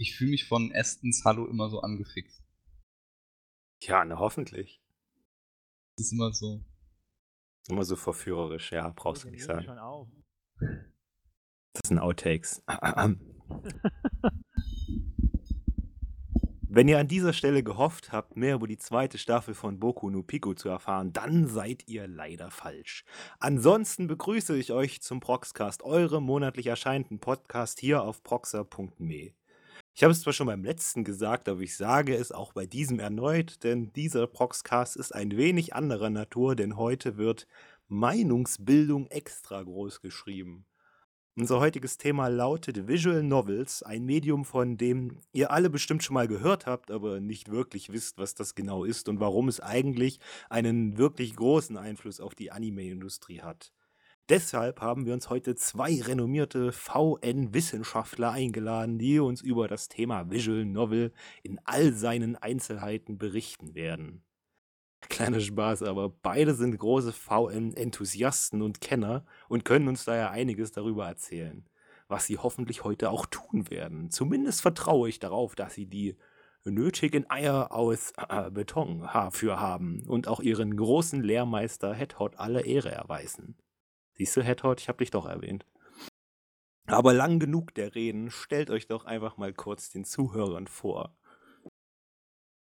Ich fühle mich von Estens Hallo immer so angefixt. Ja, ne, hoffentlich. Das ist immer so. Immer so verführerisch, ja, brauchst du nicht sagen. schon auf. Das sind Outtakes. Wenn ihr an dieser Stelle gehofft habt, mehr über die zweite Staffel von Boku no Pico zu erfahren, dann seid ihr leider falsch. Ansonsten begrüße ich euch zum Proxcast, eurem monatlich erscheinenden Podcast hier auf proxer.me. Ich habe es zwar schon beim letzten gesagt, aber ich sage es auch bei diesem erneut, denn dieser Proxcast ist ein wenig anderer Natur, denn heute wird Meinungsbildung extra groß geschrieben. Unser heutiges Thema lautet Visual Novels, ein Medium, von dem ihr alle bestimmt schon mal gehört habt, aber nicht wirklich wisst, was das genau ist und warum es eigentlich einen wirklich großen Einfluss auf die Anime-Industrie hat. Deshalb haben wir uns heute zwei renommierte VN-Wissenschaftler eingeladen, die uns über das Thema Visual Novel in all seinen Einzelheiten berichten werden. Kleiner Spaß, aber beide sind große VN-Enthusiasten und Kenner und können uns daher einiges darüber erzählen, was sie hoffentlich heute auch tun werden. Zumindest vertraue ich darauf, dass sie die nötigen Eier aus äh, Beton dafür haben und auch ihren großen Lehrmeister Headhot alle Ehre erweisen. Siehst du, Headhot, ich habe dich doch erwähnt. Aber lang genug der Reden, stellt euch doch einfach mal kurz den Zuhörern vor.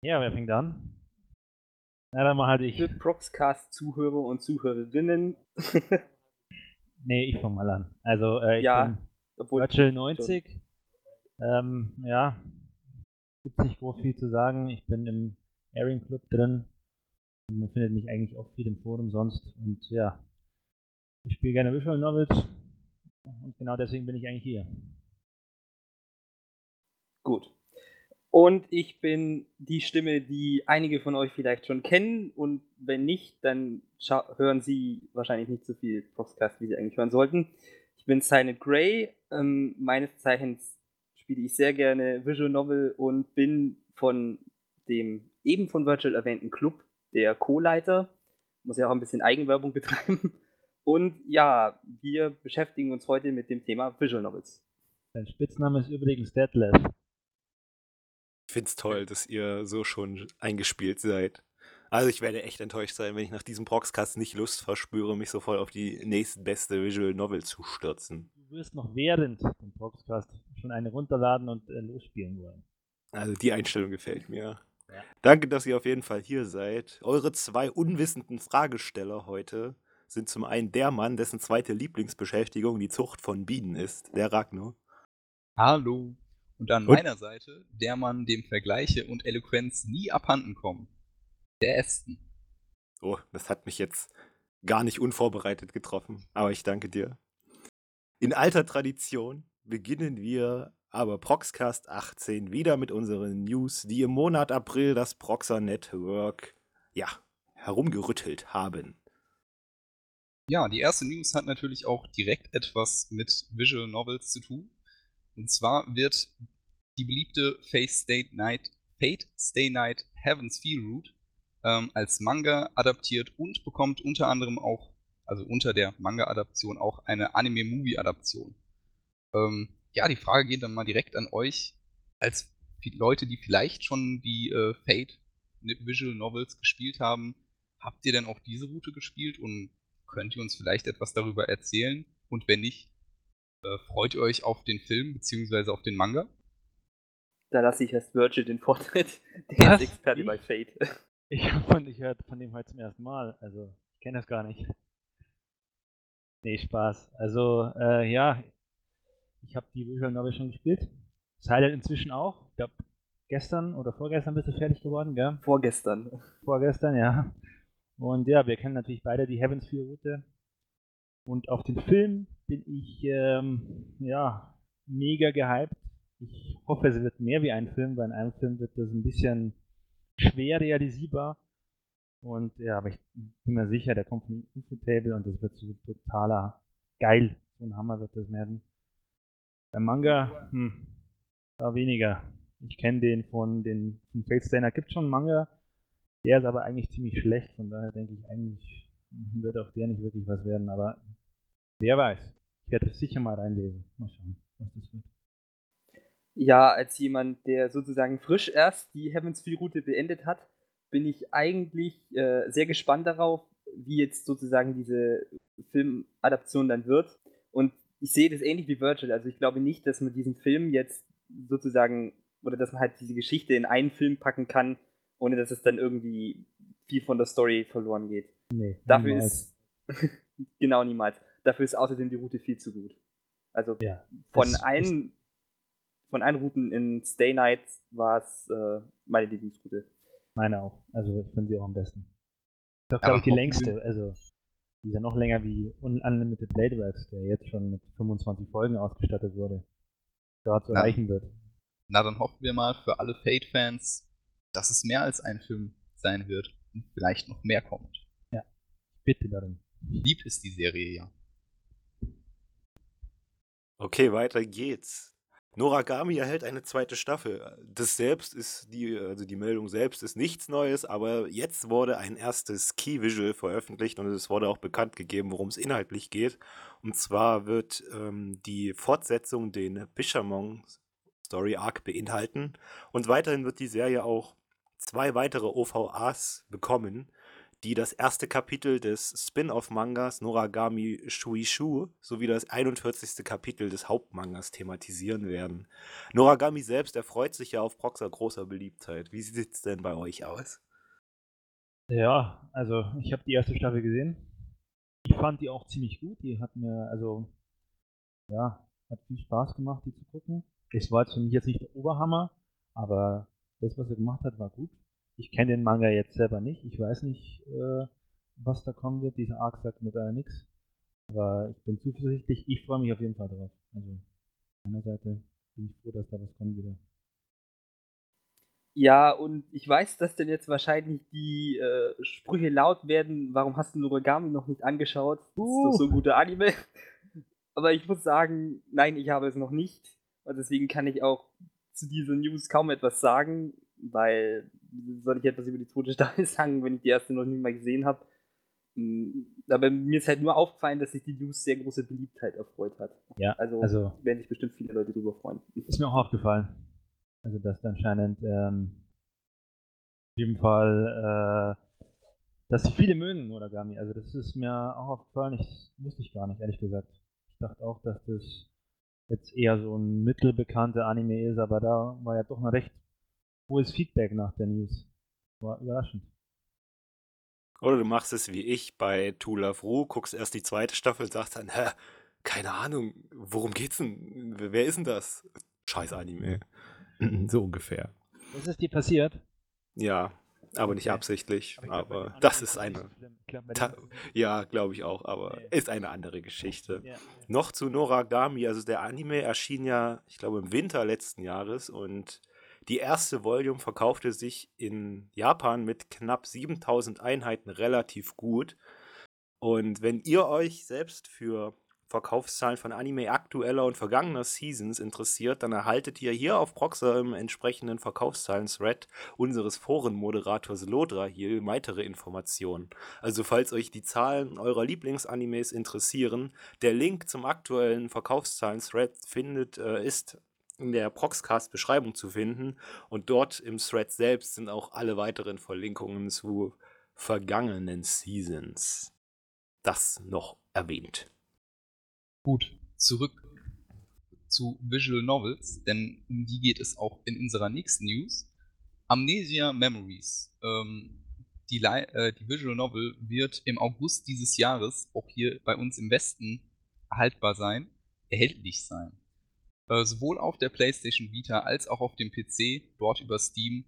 Ja, wer fängt an? Na, dann mal halt ich. Für Proxcast-Zuhörer und Zuhörerinnen. Nee, ich fange mal an. Also, äh, ich Ja, bin Obwohl, Virtual 90. Ähm, ja, gibt nicht groß viel zu sagen. Ich bin im Airing Club drin. Und man findet mich eigentlich auch viel im Forum sonst. Und ja, ich spiele gerne Visual Novels. Und genau deswegen bin ich eigentlich hier. Gut. Und ich bin die Stimme, die einige von euch vielleicht schon kennen. Und wenn nicht, dann hören sie wahrscheinlich nicht so viel Proxcast, wie sie eigentlich hören sollten. Ich bin Silent Grey. Ähm, meines Zeichens spiele ich sehr gerne Visual Novel und bin von dem eben von Virtual erwähnten Club der Co-Leiter. Muss ja auch ein bisschen Eigenwerbung betreiben. Und ja, wir beschäftigen uns heute mit dem Thema Visual Novels. Sein Spitzname ist übrigens Deadlift. Ich finde es toll, dass ihr so schon eingespielt seid. Also ich werde echt enttäuscht sein, wenn ich nach diesem Proxcast nicht Lust verspüre, mich sofort auf die nächstbeste Visual Novel zu stürzen. Du wirst noch während dem Podcast schon eine runterladen und äh, losspielen wollen. Also die Einstellung gefällt mir. Ja. Danke, dass ihr auf jeden Fall hier seid. Eure zwei unwissenden Fragesteller heute sind zum einen der Mann, dessen zweite Lieblingsbeschäftigung die Zucht von Bienen ist, der Ragnar. Hallo. Und an Und- meiner Seite der Mann, dem Vergleiche und Eloquenz nie abhanden kommen. Der Esten. Oh, das hat mich jetzt gar nicht unvorbereitet getroffen, aber ich danke dir. In alter Tradition beginnen wir aber Proxcast 18 wieder mit unseren News, die im Monat April das Proxer Network ja, herumgerüttelt haben. Ja, die erste News hat natürlich auch direkt etwas mit Visual Novels zu tun. Und zwar wird die beliebte Fate Stay Night, Fate Stay Night Heaven's Feel Route ähm, als Manga adaptiert und bekommt unter anderem auch, also unter der Manga-Adaption auch eine Anime-Movie-Adaption. Ähm, ja, die Frage geht dann mal direkt an euch, als Leute, die vielleicht schon die äh, Fate Visual Novels gespielt haben. Habt ihr denn auch diese Route gespielt und könnt ihr uns vielleicht etwas darüber erzählen? Und wenn nicht, äh, freut ihr euch auf den Film bzw. auf den Manga? Da lasse ich erst Virgil den Vortritt. Der Was? ist Experte Ich? bei Fate. Ich habe von, ich hört von dem heute zum ersten Mal. Also, ich kenne das gar nicht. Nee, Spaß. Also, äh, ja, ich habe die Visual Novel schon gespielt. Silent inzwischen auch. Ich glaube, gestern oder vorgestern bist du fertig geworden, gell? Vorgestern. Vorgestern, ja. Und ja, wir kennen natürlich beide die Heavens 4 Route. Und auf den Film bin ich, ähm, ja, mega gehypt. Ich hoffe, es wird mehr wie ein Film, weil in einem Film wird das ein bisschen schwer realisierbar. Und ja, aber ich bin mir sicher, der kommt von Ufotable und das wird so totaler geil. So ein Hammer wird das werden. Der Manga, hm, da weniger. Ich kenne den von den von Fate Night. Gibt schon einen Manga, der ist aber eigentlich ziemlich schlecht. Von daher denke ich, eigentlich wird auch der nicht wirklich was werden. Aber wer weiß. Ich werde es sicher mal reinlesen. Mal schauen, was das wird. Ja, als jemand, der sozusagen frisch erst die Heavensfield-Route beendet hat, bin ich eigentlich äh, sehr gespannt darauf, wie jetzt sozusagen diese Filmadaption dann wird. Und ich sehe das ähnlich wie Virgil. Also ich glaube nicht, dass man diesen Film jetzt sozusagen, oder dass man halt diese Geschichte in einen Film packen kann, ohne dass es dann irgendwie viel von der Story verloren geht. Nee, Dafür niemals. ist, genau niemals. Dafür ist außerdem die Route viel zu gut. Also Ja, von das allen, von allen Routen in Stay Night war es äh, meine Lieblingsroute. Meine auch. Also ich finde sie auch am besten. Ist doch, Aber glaube ich, die längste. Also die ist ja noch länger wie Un- Unlimited Blade Works, der jetzt schon mit 25 Folgen ausgestattet wurde. Dort Ja. erreichen wird. Na, dann hoffen wir mal für alle Fate-Fans, dass es mehr als ein Film sein wird und vielleicht noch mehr kommt. Bitte darum. Lieb ist die Serie ja. Okay, weiter geht's. Noragami erhält eine zweite Staffel. Das selbst ist die, also die Meldung selbst ist nichts Neues, aber jetzt wurde ein erstes Key Visual veröffentlicht und es wurde auch bekannt gegeben, worum es inhaltlich geht. Und zwar wird ähm, die Fortsetzung den Bishamon Story Arc beinhalten und weiterhin wird die Serie auch zwei weitere OVAs bekommen, die das erste Kapitel des Spin-off-Mangas Noragami Shuishu sowie das 41. Kapitel des Hauptmangas thematisieren werden. Noragami selbst erfreut sich ja auf Proxer großer Beliebtheit. Wie sieht es denn bei euch aus? Ja, also ich habe die erste Staffel gesehen. Ich fand die auch ziemlich gut. Die hat mir, also, ja, hat viel Spaß gemacht, die zu gucken. Es war jetzt für mich jetzt nicht der Oberhammer, aber das, was er gemacht hat, war gut. Ich kenne den Manga jetzt selber nicht. Ich weiß nicht, äh, was da kommen wird. Dieser Arc sagt mir da nichts. Aber ich bin zuversichtlich. Ich freue mich auf jeden Fall drauf. Also, von meiner Seite bin ich froh, dass da was kommt wieder. Ja, und ich weiß, dass denn jetzt wahrscheinlich die äh, Sprüche laut werden, warum hast du Noragami noch nicht angeschaut? Das ist doch so ein guter Anime. Aber ich muss sagen, nein, ich habe es noch nicht. Und deswegen kann ich auch zu dieser News kaum etwas sagen, weil soll ich etwas über die zweite Staffel sagen, wenn ich die erste noch nie mal gesehen habe. Mm, Aber mir ist halt nur aufgefallen, dass sich die News sehr große Beliebtheit erfreut hat. Ja, Also, also werden sich bestimmt viele Leute drüber freuen. Ist mir auch aufgefallen. Also, dass da anscheinend ähm, auf jeden Fall, äh, dass sie viele mögen Noragami. Also, das ist mir auch aufgefallen. Ich wusste ich gar nicht, ehrlich gesagt. Ich dachte auch, dass das jetzt eher so ein mittelbekannter Anime ist, aber da war ja doch ein recht hohes Feedback nach der News. War überraschend. Oder du machst es wie ich bei To Love Ru, guckst erst die zweite Staffel, sagst dann, hä, keine Ahnung, worum geht's denn? Wer ist denn das? Scheiß Anime. So ungefähr. Was ist dir passiert? Ja, aber nicht absichtlich. Aber anderen das ist eine. ja, glaube ich auch, aber Ja. ist eine andere Geschichte. ja. Noch zu Noragami, also der Anime erschien ja, ich glaube, im Winter letzten Jahres und die erste Volume verkaufte sich in Japan mit knapp 7000 Einheiten relativ gut. Und wenn ihr euch selbst für Verkaufszahlen von Anime aktueller und vergangener Seasons interessiert, dann erhaltet ihr hier auf Proxer im entsprechenden Verkaufszahlen-Thread unseres Forenmoderators Lodra hier weitere Informationen. Also falls euch die Zahlen eurer Lieblingsanimes interessieren, der Link zum aktuellen Verkaufszahlen-Thread findet, äh, ist in der Proxcast-Beschreibung zu finden und dort im Thread selbst sind auch alle weiteren Verlinkungen zu vergangenen Seasons. Das noch erwähnt. Gut, zurück zu Visual Novels, denn um die geht es auch in unserer nächsten News. Amnesia Memories. Ähm, die, äh, die Visual Novel wird im August dieses Jahres auch hier bei uns im Westen erhaltbar sein, erhältlich sein. Äh, sowohl auf der PlayStation Vita als auch auf dem PC, dort über Steam,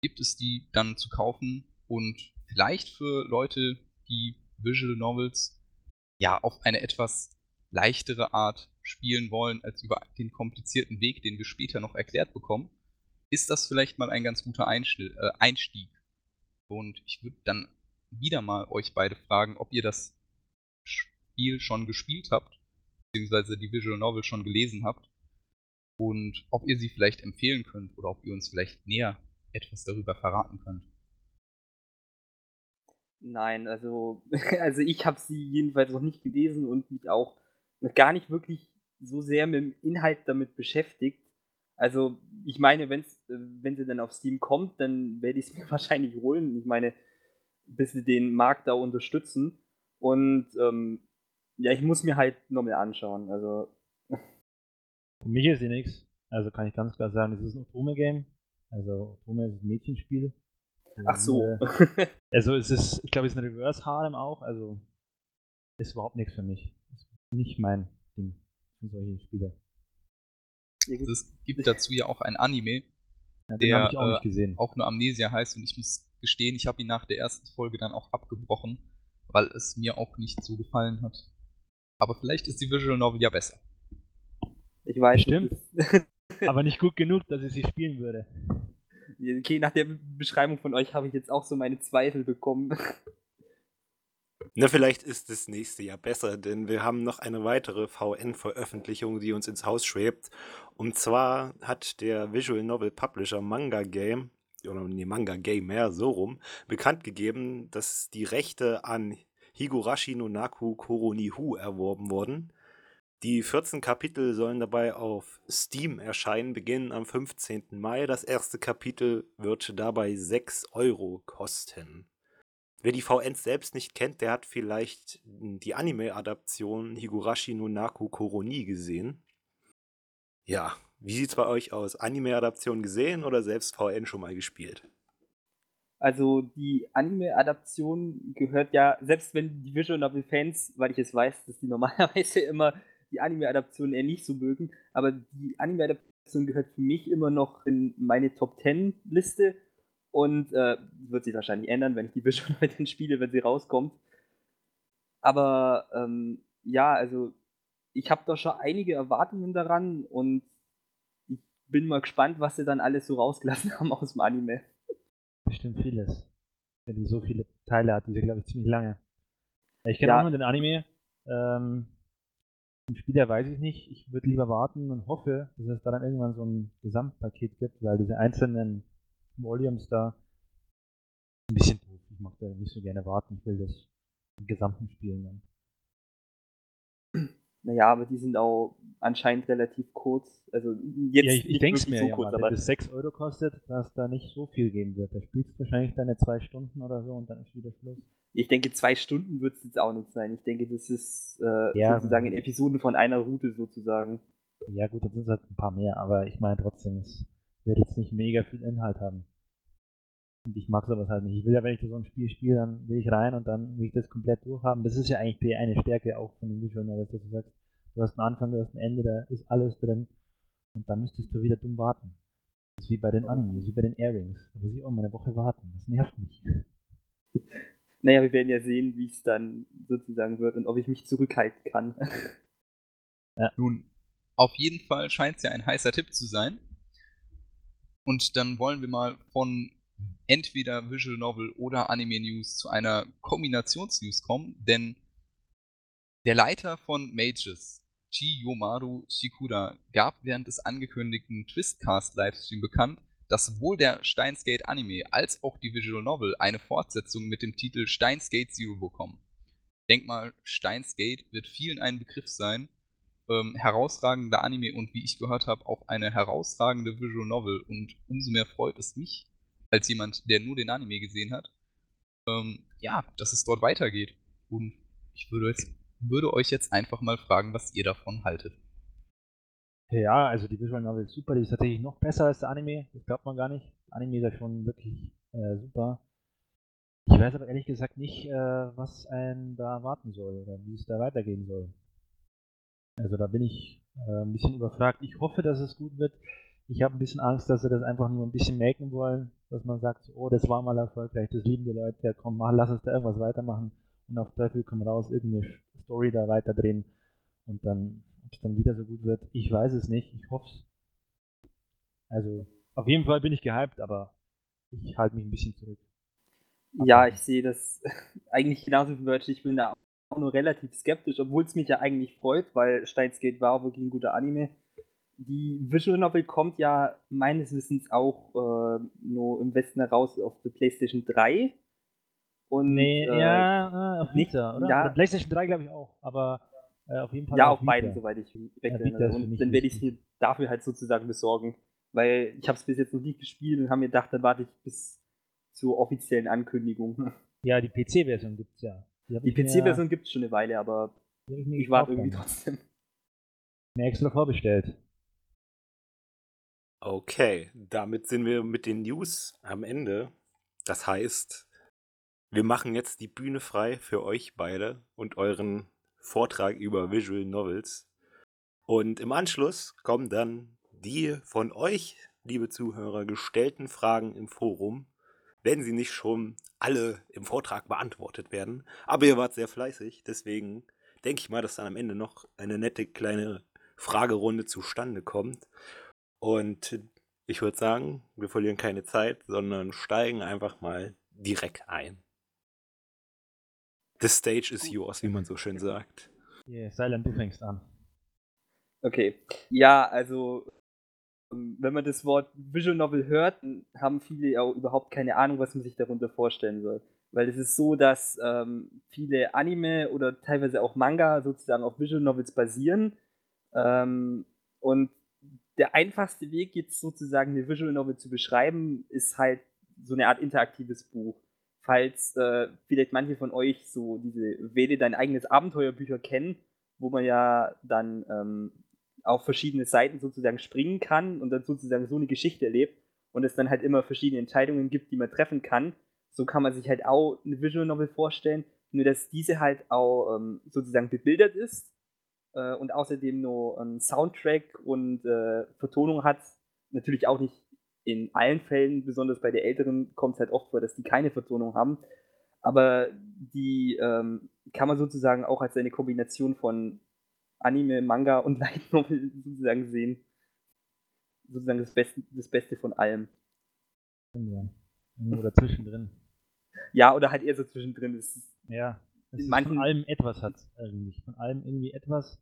gibt es die dann zu kaufen und vielleicht für Leute, die Visual Novels ja auf eine etwas leichtere Art spielen wollen als über den komplizierten Weg, den wir später noch erklärt bekommen, ist das vielleicht mal ein ganz guter äh, Einstieg. Und ich würde dann wieder mal euch beide fragen, ob ihr das Spiel schon gespielt habt, beziehungsweise die Visual Novel schon gelesen habt und ob ihr sie vielleicht empfehlen könnt oder ob ihr uns vielleicht näher etwas darüber verraten könnt. Nein, also, also ich habe sie jedenfalls noch nicht gelesen und mich auch noch gar nicht wirklich so sehr mit dem Inhalt damit beschäftigt. Also, ich meine, wenn's, äh, wenn sie dann auf Steam kommt, dann werde ich es mir wahrscheinlich holen. Ich meine, bis sie den Markt da unterstützen. Und ähm, ja, ich muss mir halt nochmal anschauen. Also. Für mich ist sie nichts. Also kann ich ganz klar sagen, es ist ein Otome-Game. Also Otome ist ein Mädchenspiel. Ach so. Äh, also es ist, ich glaube, es ist ein Reverse Harem auch. Also ist überhaupt nichts für mich. Nicht mein Ding für solche Spiele. Es gibt dazu ja auch ein Anime, Ja, den der habe ich auch nicht äh, gesehen. auch nur Amnesia heißt und ich muss gestehen, ich habe ihn nach der ersten Folge dann auch abgebrochen, weil es mir auch nicht so gefallen hat. Aber vielleicht ist die Visual Novel ja besser. Ich weiß Stimmt. nicht. Aber nicht gut genug, dass ich sie spielen würde. Okay, nach der Beschreibung von euch habe ich jetzt auch so meine Zweifel bekommen. Na, vielleicht ist das nächste Jahr besser, denn wir haben noch eine weitere VN-Veröffentlichung, die uns ins Haus schwebt. Und zwar hat der Visual Novel Publisher Manga Game, oder nee, Manga Gamer, so rum, bekannt gegeben, dass die Rechte an Higurashi no Naku Koronihu erworben wurden. Die 14 Kapitel sollen dabei auf Steam erscheinen, beginnen am 15. Mai. Das erste Kapitel wird dabei 6 Euro kosten. Wer die VNs selbst nicht kennt, der hat vielleicht die Anime-Adaption Higurashi no Naku Koroni gesehen. Ja, wie sieht's bei euch aus? Anime-Adaption gesehen oder selbst VN schon mal gespielt? Also die Anime-Adaption gehört ja, selbst wenn die Visual Novel-Fans, weil ich es weiß, dass die normalerweise immer die Anime-Adaption eher nicht so mögen, aber die Anime-Adaption gehört für mich immer noch in meine Top 10-Liste und äh, wird sich wahrscheinlich ändern, wenn ich die Visual Novel spiele, wenn sie rauskommt. Aber ähm, ja, also ich habe da schon einige Erwartungen daran und ich bin mal gespannt, was sie dann alles so rausgelassen haben aus dem Anime. Bestimmt vieles. Wenn die so viele Teile hat, die sind, glaube ich, ziemlich lange. Ich kenne Ja. auch nur den Anime. Ähm, Im Spieler weiß ich nicht. Ich würde lieber warten und hoffe, dass es da dann irgendwann so ein Gesamtpaket gibt, weil diese einzelnen Volumes da ein bisschen doof. Ich mag da nicht so gerne warten. Ich will das im Gesamten spielen dann. Naja, aber die sind auch anscheinend relativ kurz. Also jetzt ja, ich, ich denke es mir so ja kurz, mal, wenn das 6 Euro kostet, dass da nicht so viel geben wird. Da spielst du wahrscheinlich deine zwei Stunden oder so und dann ist wieder Schluss. ich denke, zwei Stunden wird es jetzt auch nicht sein. Ich denke, das ist äh, Ja. sozusagen in Episoden von einer Route sozusagen. Ja gut, dann sind es halt ein paar mehr, aber ich meine trotzdem, es wird jetzt nicht mega viel Inhalt haben. Und ich mag sowas halt nicht. Ich will ja, wenn ich so ein Spiel spiele, dann will ich rein und dann will ich das komplett durchhaben. Das ist ja eigentlich die eine Stärke auch von den Visual Novels, dass du sagst, du hast einen Anfang, du hast ein Ende, da ist alles drin und dann müsstest du wieder dumm warten. Das ist wie bei den Animes, wie bei den Airings. Da muss ich auch mal eine Woche warten. Das nervt mich. Naja, wir werden ja sehen, wie es dann sozusagen wird und ob ich mich zurückhalten kann. Nun, auf jeden Fall scheint es ja ein heißer Tipp zu sein. Und dann wollen wir mal von entweder Visual Novel oder Anime News zu einer Kombinationsnews kommen, denn der Leiter von Mages, Chiyomaru Shikura, gab während des angekündigten Twistcast-Livestream bekannt, dass sowohl der Steins Gate Anime als auch die Visual Novel eine Fortsetzung mit dem Titel Steins Gate Zero bekommen. Denk mal, Steins Gate wird vielen ein Begriff sein, ähm, herausragender Anime und wie ich gehört habe, auch eine herausragende Visual Novel. Und umso mehr freut es mich, als jemand, der nur den Anime gesehen hat, ähm, ja, dass es dort weitergeht. Und ich würde, jetzt, würde euch jetzt einfach mal fragen, was ihr davon haltet. Ja, also die Visual Novel ist super, die ist tatsächlich noch besser als der Anime, das glaubt man gar nicht. Der Anime ist ja schon wirklich äh, super. Ich weiß aber ehrlich gesagt nicht, äh, was einen da erwarten soll oder wie es da weitergehen soll. Also da bin ich äh, ein bisschen überfragt. Ich hoffe, dass es gut wird. Ich habe ein bisschen Angst, dass sie das einfach nur ein bisschen melken wollen, dass man sagt, oh, das war mal erfolgreich, das lieben die Leute, ja komm, mach, lass uns da irgendwas weitermachen und auf Teufel komm raus, irgendeine Story da weiterdrehen und dann, ob es dann wieder so gut wird, ich weiß es nicht, ich hoffe es. Also, auf jeden Fall bin ich gehypt, aber ich halte mich ein bisschen zurück. Ja, ich sehe das eigentlich genauso wie Virgil. Ich bin da auch nur relativ skeptisch, obwohl es mich ja eigentlich freut, weil Steins Gate war auch wirklich ein guter Anime. Die Visual Novel kommt ja meines Wissens auch äh, nur im Westen heraus auf der PlayStation 3. Und, Nee, äh, ja, äh, auf nicht- Vita, oder? ja. Oder PlayStation 3 glaube ich auch, aber äh, auf jeden Fall ja, auf auf beiden, soweit ich Ja, recht für Und dann werde ich es mir dafür halt sozusagen besorgen. weil ich habe es bis jetzt noch nicht gespielt und habe mir gedacht, dann warte ich bis zur offiziellen Ankündigung. Ja, die PC-Version gibt es ja. Die, die PC-Version gibt es schon eine Weile, aber ich, ich warte irgendwie trotzdem. Mir extra vorbestellt. Okay, damit sind wir mit den News am Ende. Das heißt, wir machen jetzt die Bühne frei für euch beide und euren Vortrag über Visual Novels. Und im Anschluss kommen dann die von euch, liebe Zuhörer, gestellten Fragen im Forum wenn sie nicht schon alle im Vortrag beantwortet werden. Aber ihr wart sehr fleißig, deswegen denke ich mal, dass dann am Ende noch eine nette kleine Fragerunde zustande kommt. Und ich würde sagen, wir verlieren keine Zeit, sondern steigen einfach mal direkt ein. The stage is yours, wie man so schön sagt. Yeah, Silent, du fängst an. Okay. Ja, also wenn man das Wort Visual Novel hört, haben viele auch überhaupt keine Ahnung, was man sich darunter vorstellen soll. Weil es ist so, dass ähm, viele Anime oder teilweise auch Manga sozusagen auf Visual Novels basieren. Ähm, und der einfachste Weg, jetzt sozusagen eine Visual Novel zu beschreiben, ist halt so eine Art interaktives Buch. Falls äh, vielleicht manche von euch so diese Wähle dein eigenes Abenteuerbücher kennen, wo man ja dann ähm, auf verschiedene Seiten sozusagen springen kann und dann sozusagen so eine Geschichte erlebt und es dann halt immer verschiedene Entscheidungen gibt, die man treffen kann. So kann man sich halt auch eine Visual Novel vorstellen, nur dass diese halt auch ähm, sozusagen bebildert ist äh, und außerdem nur einen Soundtrack und äh, Vertonung hat. Natürlich auch nicht in allen Fällen, besonders bei der älteren kommt es halt oft vor, dass die keine Vertonung haben. Aber die ähm, kann man sozusagen auch als eine Kombination von Anime, Manga und Light Novel sozusagen sehen. Sozusagen das Beste, das Beste von allem. Ja. Oder zwischendrin. Ja, oder halt eher so zwischendrin. Das ja, es manchen... von allem etwas hat eigentlich. Von allem irgendwie etwas.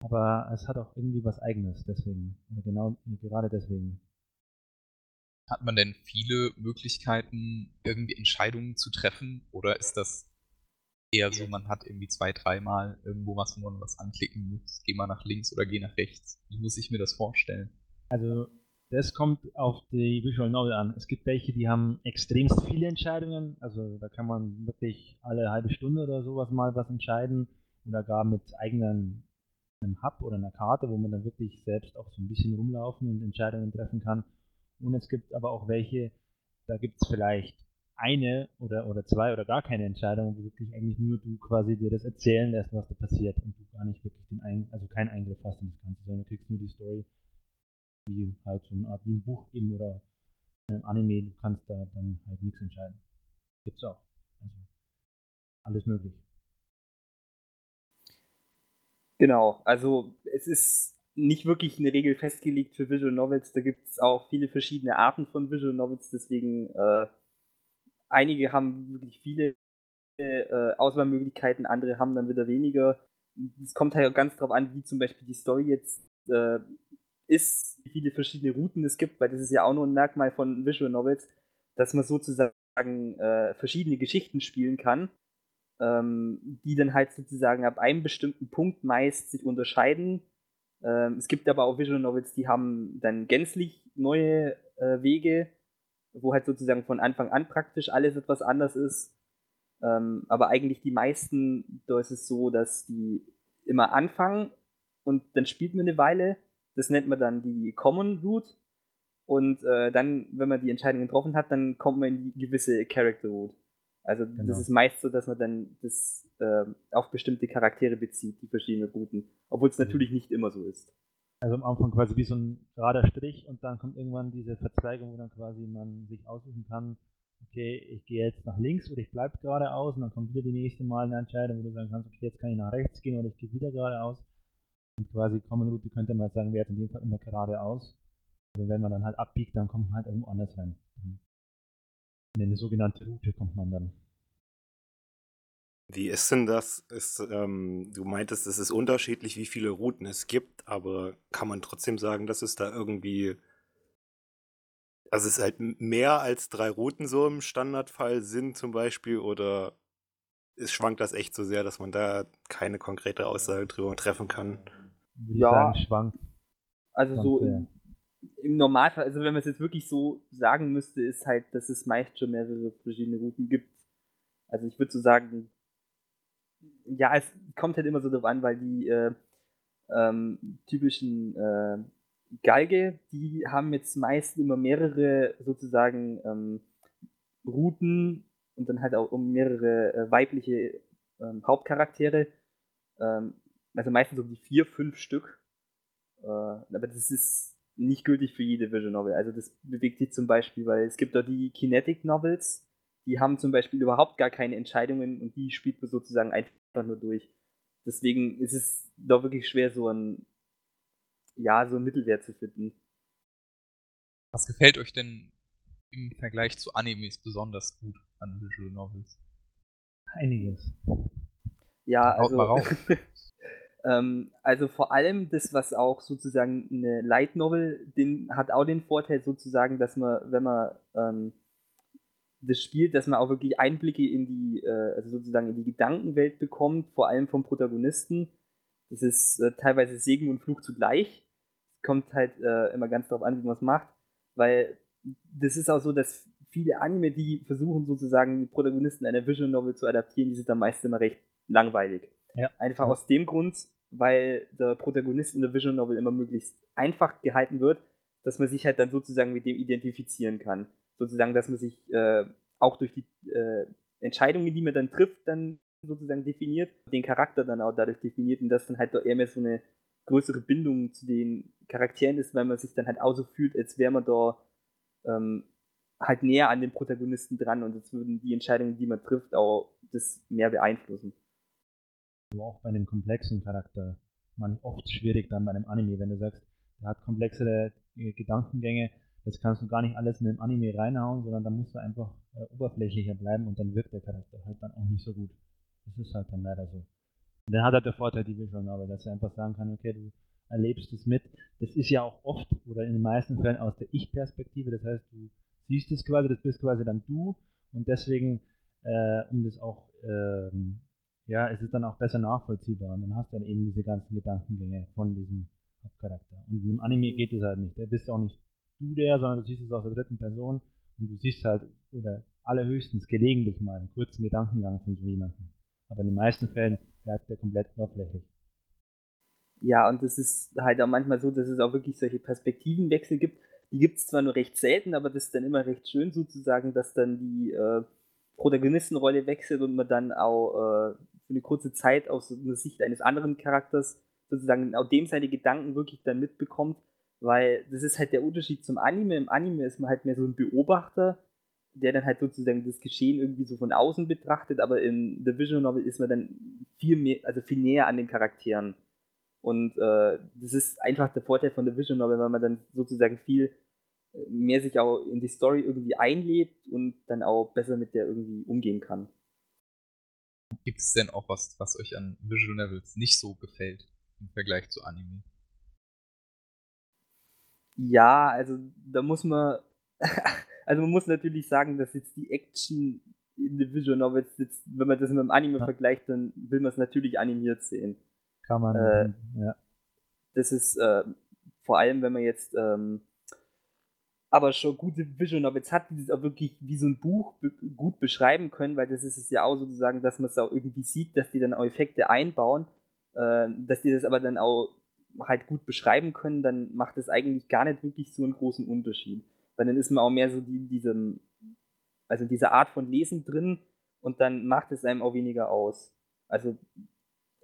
Aber es hat auch irgendwie was Eigenes, deswegen. Genau, gerade deswegen. Hat man denn viele Möglichkeiten, irgendwie Entscheidungen zu treffen? Oder ist das eher so, man hat irgendwie zwei, dreimal irgendwo was, wo man was anklicken muss. Geh mal nach links oder geh nach rechts. Wie muss ich mir das vorstellen? Also, das kommt auf die Visual Novel an. Es gibt welche, die haben extremst viele Entscheidungen. Also, da kann man wirklich alle halbe Stunde oder sowas mal was entscheiden. Oder gar mit eigenen einem Hub oder einer Karte, wo man dann wirklich selbst auch so ein bisschen rumlaufen und Entscheidungen treffen kann. Und es gibt aber auch welche, da gibt es vielleicht eine oder, oder zwei oder gar keine Entscheidung, wo wirklich eigentlich nur du quasi dir das erzählen lässt, was da passiert und du gar nicht wirklich den Ein also keinen Eingriff hast in das Ganze, sondern du kriegst nur die Story, wie halt so eine Art wie ein Buch eben oder einem Anime, du kannst da dann halt nichts entscheiden. Gibt's auch. Also alles möglich. Genau, also es ist nicht wirklich eine Regel festgelegt für Visual Novels, da gibt es auch viele verschiedene Arten von Visual Novels, deswegen äh, einige haben wirklich viele äh, Auswahlmöglichkeiten, andere haben dann wieder weniger. Es kommt halt ganz drauf an, wie zum Beispiel die Story jetzt äh, ist, wie viele verschiedene Routen es gibt, weil das ist ja auch nur ein Merkmal von Visual Novels, dass man sozusagen äh, verschiedene Geschichten spielen kann, ähm, die dann halt sozusagen ab einem bestimmten Punkt meist sich unterscheiden. Ähm, es gibt aber auch Visual Novels, die haben dann gänzlich neue äh, Wege, wo halt sozusagen von Anfang an praktisch alles etwas anders ist. Ähm, aber eigentlich die meisten, da ist es so, dass die immer anfangen und dann spielt man eine Weile. Das nennt man dann die Common Route. Und äh, dann, wenn man die Entscheidung getroffen hat, dann kommt man in die gewisse Character Route. Also genau. das ist meist so, dass man dann das äh, auf bestimmte Charaktere bezieht, die verschiedenen Routen. Obwohl es mhm. natürlich nicht immer so ist. Also am Anfang quasi wie so ein gerader Strich und dann kommt irgendwann diese Verzweigung, wo dann quasi man sich aussuchen kann, okay, ich gehe jetzt nach links oder ich bleibe geradeaus und dann kommt wieder die nächste Mal eine Entscheidung, wo du sagen kannst, okay, jetzt kann ich nach rechts gehen oder ich gehe wieder geradeaus. Und quasi Common Route könnte man sagen, wäre in dem Fall immer geradeaus. Also wenn man dann halt abbiegt, dann kommt man halt irgendwo anders rein. In eine sogenannte Route kommt man dann. Wie ist denn das? Ist, ähm, du meintest, es ist unterschiedlich, wie viele Routen es gibt, aber kann man trotzdem sagen, dass es da irgendwie, also es halt mehr als drei Routen so im Standardfall sind zum Beispiel oder es schwankt das echt so sehr, dass man da keine konkrete Aussage drüber treffen kann? ja, sagen, schwankt. Also so im, im Normalfall, also wenn man es jetzt wirklich so sagen müsste, ist halt, dass es meist schon mehrere verschiedene Routen gibt. Also ich würde so sagen, ja, es kommt halt immer so drauf an, weil die äh, ähm, typischen äh, Geige, die haben jetzt meist immer mehrere sozusagen ähm, Routen und dann halt auch um mehrere äh, weibliche ähm, Hauptcharaktere. Ähm, also meistens um die vier, fünf Stück. Äh, aber das ist nicht gültig für jede Visual Novel. Also das bewegt sich zum Beispiel, weil es gibt da die Kinetic Novels, die haben zum Beispiel überhaupt gar keine Entscheidungen und die spielt man sozusagen einfach nur durch. Deswegen ist es doch wirklich schwer, so ein, ja, so ein Mittelwert zu finden. Was gefällt euch denn im Vergleich zu Animes besonders gut an Visual Novels? Einiges. Ja, also, ähm, also vor allem das, was auch sozusagen eine Light Novel, den hat auch den Vorteil sozusagen, dass man, wenn man ähm, das spielt, dass man auch wirklich Einblicke in die, äh, also sozusagen in die Gedankenwelt bekommt, vor allem vom Protagonisten. Das ist äh, teilweise Segen und Fluch zugleich. Kommt halt äh, immer ganz darauf an, wie man es macht, weil das ist auch so, dass viele Anime, die versuchen sozusagen die Protagonisten einer Visual Novel zu adaptieren, die sind dann meist immer recht langweilig. Ja. Einfach aus dem Grund, weil der Protagonist in der Visual Novel immer möglichst einfach gehalten wird, dass man sich halt dann sozusagen mit dem identifizieren kann sozusagen, dass man sich äh, auch durch die äh, Entscheidungen, die man dann trifft, dann sozusagen definiert, den Charakter dann auch dadurch definiert und dass dann halt eher mehr so eine größere Bindung zu den Charakteren ist, weil man sich dann halt auch so fühlt, als wäre man da ähm, halt näher an den Protagonisten dran und jetzt würden die Entscheidungen, die man trifft, auch das mehr beeinflussen. Aber auch bei einem komplexen Charakter man oft schwierig dann bei einem Anime, wenn du sagst, er hat komplexere äh, Gedankengänge, das kannst du gar nicht alles in den Anime reinhauen, sondern da musst du einfach äh, oberflächlicher bleiben und dann wirkt der Charakter halt dann auch nicht so gut. Das ist halt dann leider so. Und dann hat er halt der Vorteil die Visual Novel, dass er einfach sagen kann, okay, du erlebst es mit. Das ist ja auch oft oder in den meisten Fällen aus der Ich-Perspektive, das heißt, du siehst es quasi, das bist quasi dann du und deswegen, äh, um das auch, ähm, ja, es ist dann auch besser nachvollziehbar und dann hast du dann eben diese ganzen Gedankengänge von diesem Hauptcharakter. Und im Anime geht es halt nicht. Der bist auch nicht du der, sondern du siehst es aus der dritten Person und du siehst halt, oder allerhöchstens gelegentlich mal einen kurzen Gedankengang von so jemandem. Aber in den meisten Fällen bleibt der komplett oberflächlich. Ja, und es ist halt auch manchmal so, dass es auch wirklich solche Perspektivenwechsel gibt. Die gibt es zwar nur recht selten, aber das ist dann immer recht schön sozusagen, dass dann die äh, Protagonistenrolle wechselt und man dann auch äh, für eine kurze Zeit aus der Sicht eines anderen Charakters sozusagen auch dem seine Gedanken wirklich dann mitbekommt weil das ist halt der Unterschied zum Anime. Im Anime ist man halt mehr so ein Beobachter, der dann halt sozusagen das Geschehen irgendwie so von außen betrachtet, aber in The Visual Novel ist man dann viel mehr, also viel näher an den Charakteren. Und äh, das ist einfach der Vorteil von The Visual Novel, weil man dann sozusagen viel äh, mehr sich auch in die Story irgendwie einlebt und dann auch besser mit der irgendwie umgehen kann. Gibt es denn auch was, was euch an Visual Novels nicht so gefällt im Vergleich zu Anime? Ja, also da muss man, also man muss natürlich sagen, dass jetzt die Action in The Visual Novels, jetzt, wenn man das mit dem Anime ja. vergleicht, dann will man es natürlich animiert sehen. Kann man, äh, ja. Das ist äh, vor allem, wenn man jetzt ähm, aber schon gute Visual Novels hat, die das auch wirklich wie so ein Buch be gut beschreiben können, weil das ist es ja auch sozusagen, dass man es auch irgendwie sieht, dass die dann auch Effekte einbauen, äh, dass die das aber dann auch halt gut beschreiben können, dann macht es eigentlich gar nicht wirklich so einen großen Unterschied. Weil dann ist man auch mehr so die, diesem, also diese Art von Lesen drin und dann macht es einem auch weniger aus. Also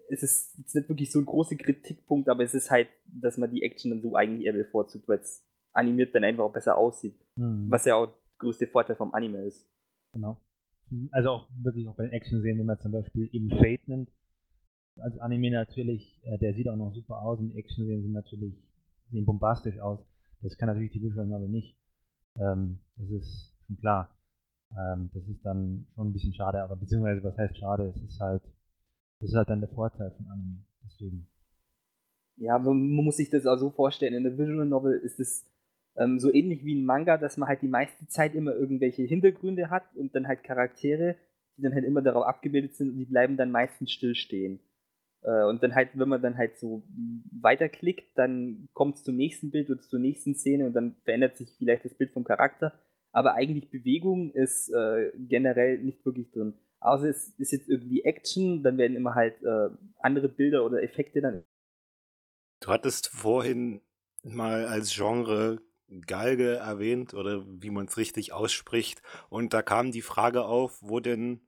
es ist jetzt nicht wirklich so ein großer Kritikpunkt, aber es ist halt, dass man die Action dann so eigentlich eher bevorzugt, weil es animiert dann einfach auch besser aussieht. Mhm. Was ja auch der größte Vorteil vom Anime ist. Genau. Also auch wirklich auch bei den Action sehen, wenn man zum Beispiel eben Fate nimmt, als Anime natürlich, äh, der sieht auch noch super aus und die Action-Szenen sind natürlich, sehen bombastisch aus. Das kann natürlich die Visual Novel nicht. Ähm, das ist schon klar. Ähm, das ist dann schon ein bisschen schade, aber beziehungsweise was heißt schade? Es ist halt, das ist halt dann der Vorteil von Anime. Deswegen. Ja, man muss sich das auch so vorstellen. In der Visual Novel ist es ähm, so ähnlich wie ein Manga, dass man halt die meiste Zeit immer irgendwelche Hintergründe hat und dann halt Charaktere, die dann halt immer darauf abgebildet sind und die bleiben dann meistens stillstehen. Und dann halt, wenn man dann halt so weiterklickt, dann kommt es zum nächsten Bild oder zur nächsten Szene und dann verändert sich vielleicht das Bild vom Charakter. Aber eigentlich Bewegung ist äh, generell nicht wirklich drin. Außer es ist jetzt irgendwie Action, dann werden immer halt äh, andere Bilder oder Effekte dann. Du hattest vorhin mal als Genre Galge erwähnt oder wie man es richtig ausspricht. Und da kam die Frage auf, wo denn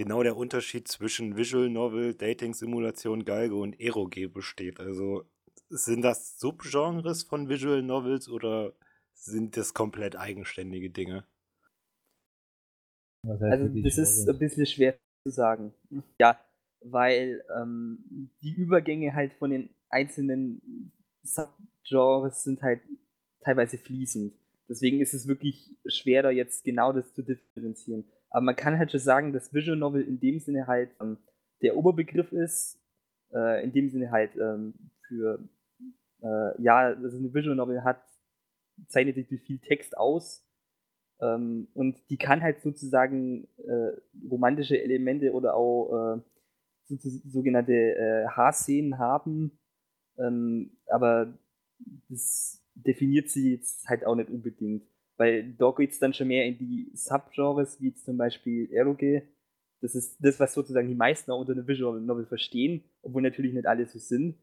genau der Unterschied zwischen Visual Novel, Dating-Simulation, Galge und Eroge besteht. Also sind das Subgenres von Visual Novels oder sind das komplett eigenständige Dinge? Also das ist ein bisschen schwer zu sagen. Ja, weil ähm, die Übergänge halt von den einzelnen Subgenres sind halt teilweise fließend. Deswegen ist es wirklich schwer, da jetzt genau das zu differenzieren. Aber man kann halt schon sagen, dass Visual Novel in dem Sinne halt ähm, der Oberbegriff ist, äh, in dem Sinne halt ähm, für, äh, ja, also eine Visual Novel hat, zeichnet sich durch viel Text aus ähm, und die kann halt sozusagen äh, romantische Elemente oder auch äh, so, sogenannte äh, Haarszenen haben, ähm, aber das definiert sie jetzt halt auch nicht unbedingt. Weil da geht es dann schon mehr in die Subgenres, wie zum Beispiel Eroge. Das ist das, was sozusagen die meisten auch unter einer Visual Novel verstehen, obwohl natürlich nicht alle so sind.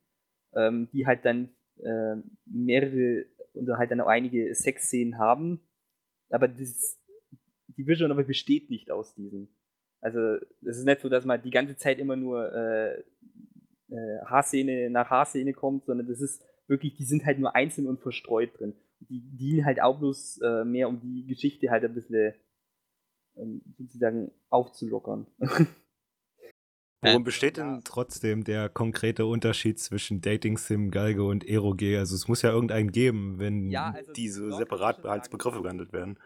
Ähm, die halt dann äh, mehrere oder halt dann auch einige Sexszenen haben. Aber das, die Visual Novel besteht nicht aus diesen. Also es ist nicht so, dass man die ganze Zeit immer nur äh, äh, Haarszene nach Haarszene kommt, sondern das ist wirklich, die sind halt nur einzeln und verstreut drin. Die dienen halt auch bloß äh, mehr, um die Geschichte halt ein bisschen ähm, sozusagen aufzulockern. Worum besteht denn trotzdem der konkrete Unterschied zwischen Dating Sim, Galge und Eroge? Also es muss ja irgendeinen geben, wenn ja, also diese separat als Begriffe behandelt werden.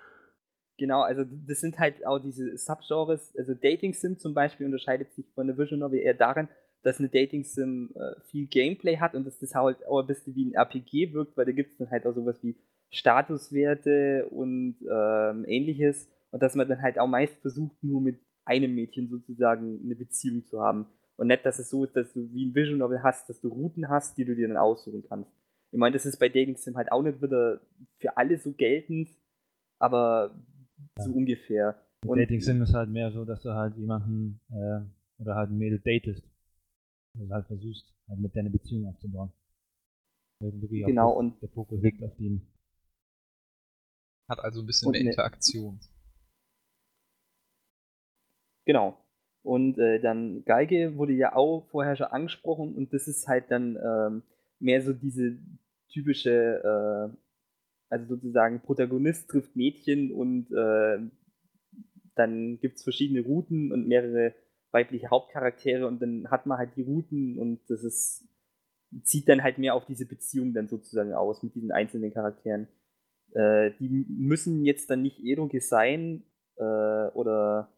Genau, also das sind halt auch diese Subgenres. Also Dating Sim zum Beispiel unterscheidet sich von der Visual Novel eher darin, dass eine Dating Sim äh, viel Gameplay hat und dass das halt auch ein bisschen wie ein RPG wirkt, weil da gibt es dann halt auch sowas wie Statuswerte und ähm, ähnliches und dass man dann halt auch meist versucht, nur mit einem Mädchen sozusagen eine Beziehung zu haben. Und nicht, dass es so ist, dass du wie ein Vision Novel hast, dass du Routen hast, die du dir dann aussuchen kannst. Ich meine, das ist bei Dating Sim halt auch nicht wieder für alle so geltend, aber ja. so ungefähr. Und Dating Sim ist halt mehr so, dass du halt jemanden äh, oder halt ein Mädel datest. Also halt versuchst, halt mit deiner Beziehung aufzubauen. Genau, und der Fokus liegt auf dem. Hat also ein bisschen mehr Interaktion. Genau. Und äh, dann Geige wurde ja auch vorher schon angesprochen und das ist halt dann ähm, mehr so diese typische, äh, also sozusagen Protagonist trifft Mädchen und äh, dann gibt es verschiedene Routen und mehrere weibliche Hauptcharaktere und dann hat man halt die Routen und das ist, zieht dann halt mehr auf diese Beziehung dann sozusagen aus mit diesen einzelnen Charakteren. Äh, die müssen jetzt dann nicht Eroge sein äh, oder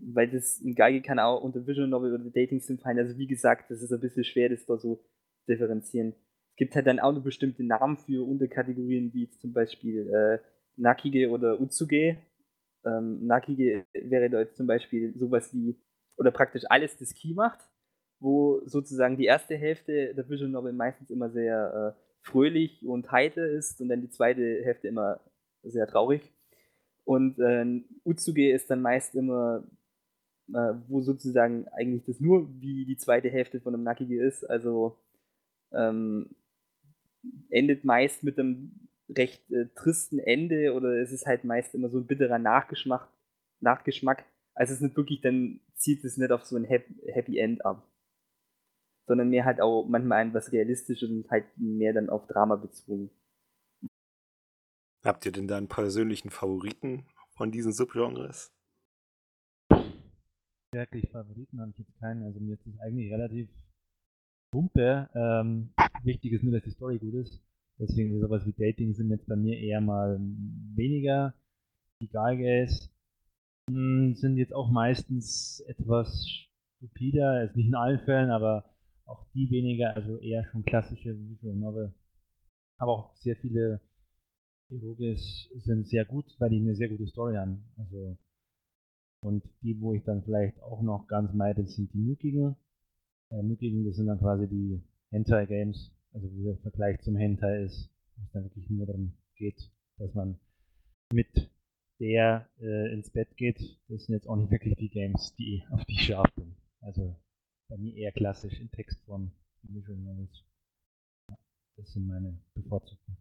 weil das ein Geige kann auch unter Visual Novel oder Dating Sim fallen. Also wie gesagt, das ist ein bisschen schwer, das da so differenzieren. Es gibt halt dann auch noch bestimmte Namen für Unterkategorien, wie zum Beispiel äh, Nakige oder Utsuge. Ähm, Nakige wäre da jetzt zum Beispiel sowas wie, oder praktisch alles das Key macht, wo sozusagen die erste Hälfte der Visual Novel meistens immer sehr äh, fröhlich und heiter ist und dann die zweite Hälfte immer sehr traurig. Und äh, Utsuge ist dann meist immer äh, wo sozusagen eigentlich das nur wie die zweite Hälfte von einem Nackige ist. Also ähm, endet meist mit einem recht äh, tristen Ende oder es ist halt meist immer so ein bitterer Nachgeschmack. Nachgeschmack. Also es ist nicht wirklich, dann zielt es nicht auf so ein Happy End ab. Sondern mehr halt auch manchmal ein was Realistisches und halt mehr dann auf Drama bezogen. Habt ihr denn da einen persönlichen Favoriten von diesen Subgenres? wirklich Favoriten habe ich jetzt keinen. Also mir ist es eigentlich relativ pumpe. Ähm, wichtig ist nur, dass die Story gut ist. Deswegen sowas wie Dating sind jetzt bei mir eher mal weniger. Die Geige hm, sind jetzt auch meistens etwas stupider, ist nicht in allen Fällen, aber auch die weniger, also eher schon klassische Visual Novel. Aber auch sehr viele Dialoge sind sehr gut, weil die eine sehr gute Story haben. Also und die, wo ich dann vielleicht auch noch ganz meide, sind die Nukigen. ermöglichen. Das sind dann quasi die Hentai-Games, also wo der Vergleich zum Hentai ist, wo es dann wirklich nur darum geht, dass man mit der äh, ins Bett geht. Das sind jetzt auch nicht wirklich die Games, die, auf die scharf bin. Also bei mir eher klassisch in Textform, Visual Novels. Das sind meine bevorzugten.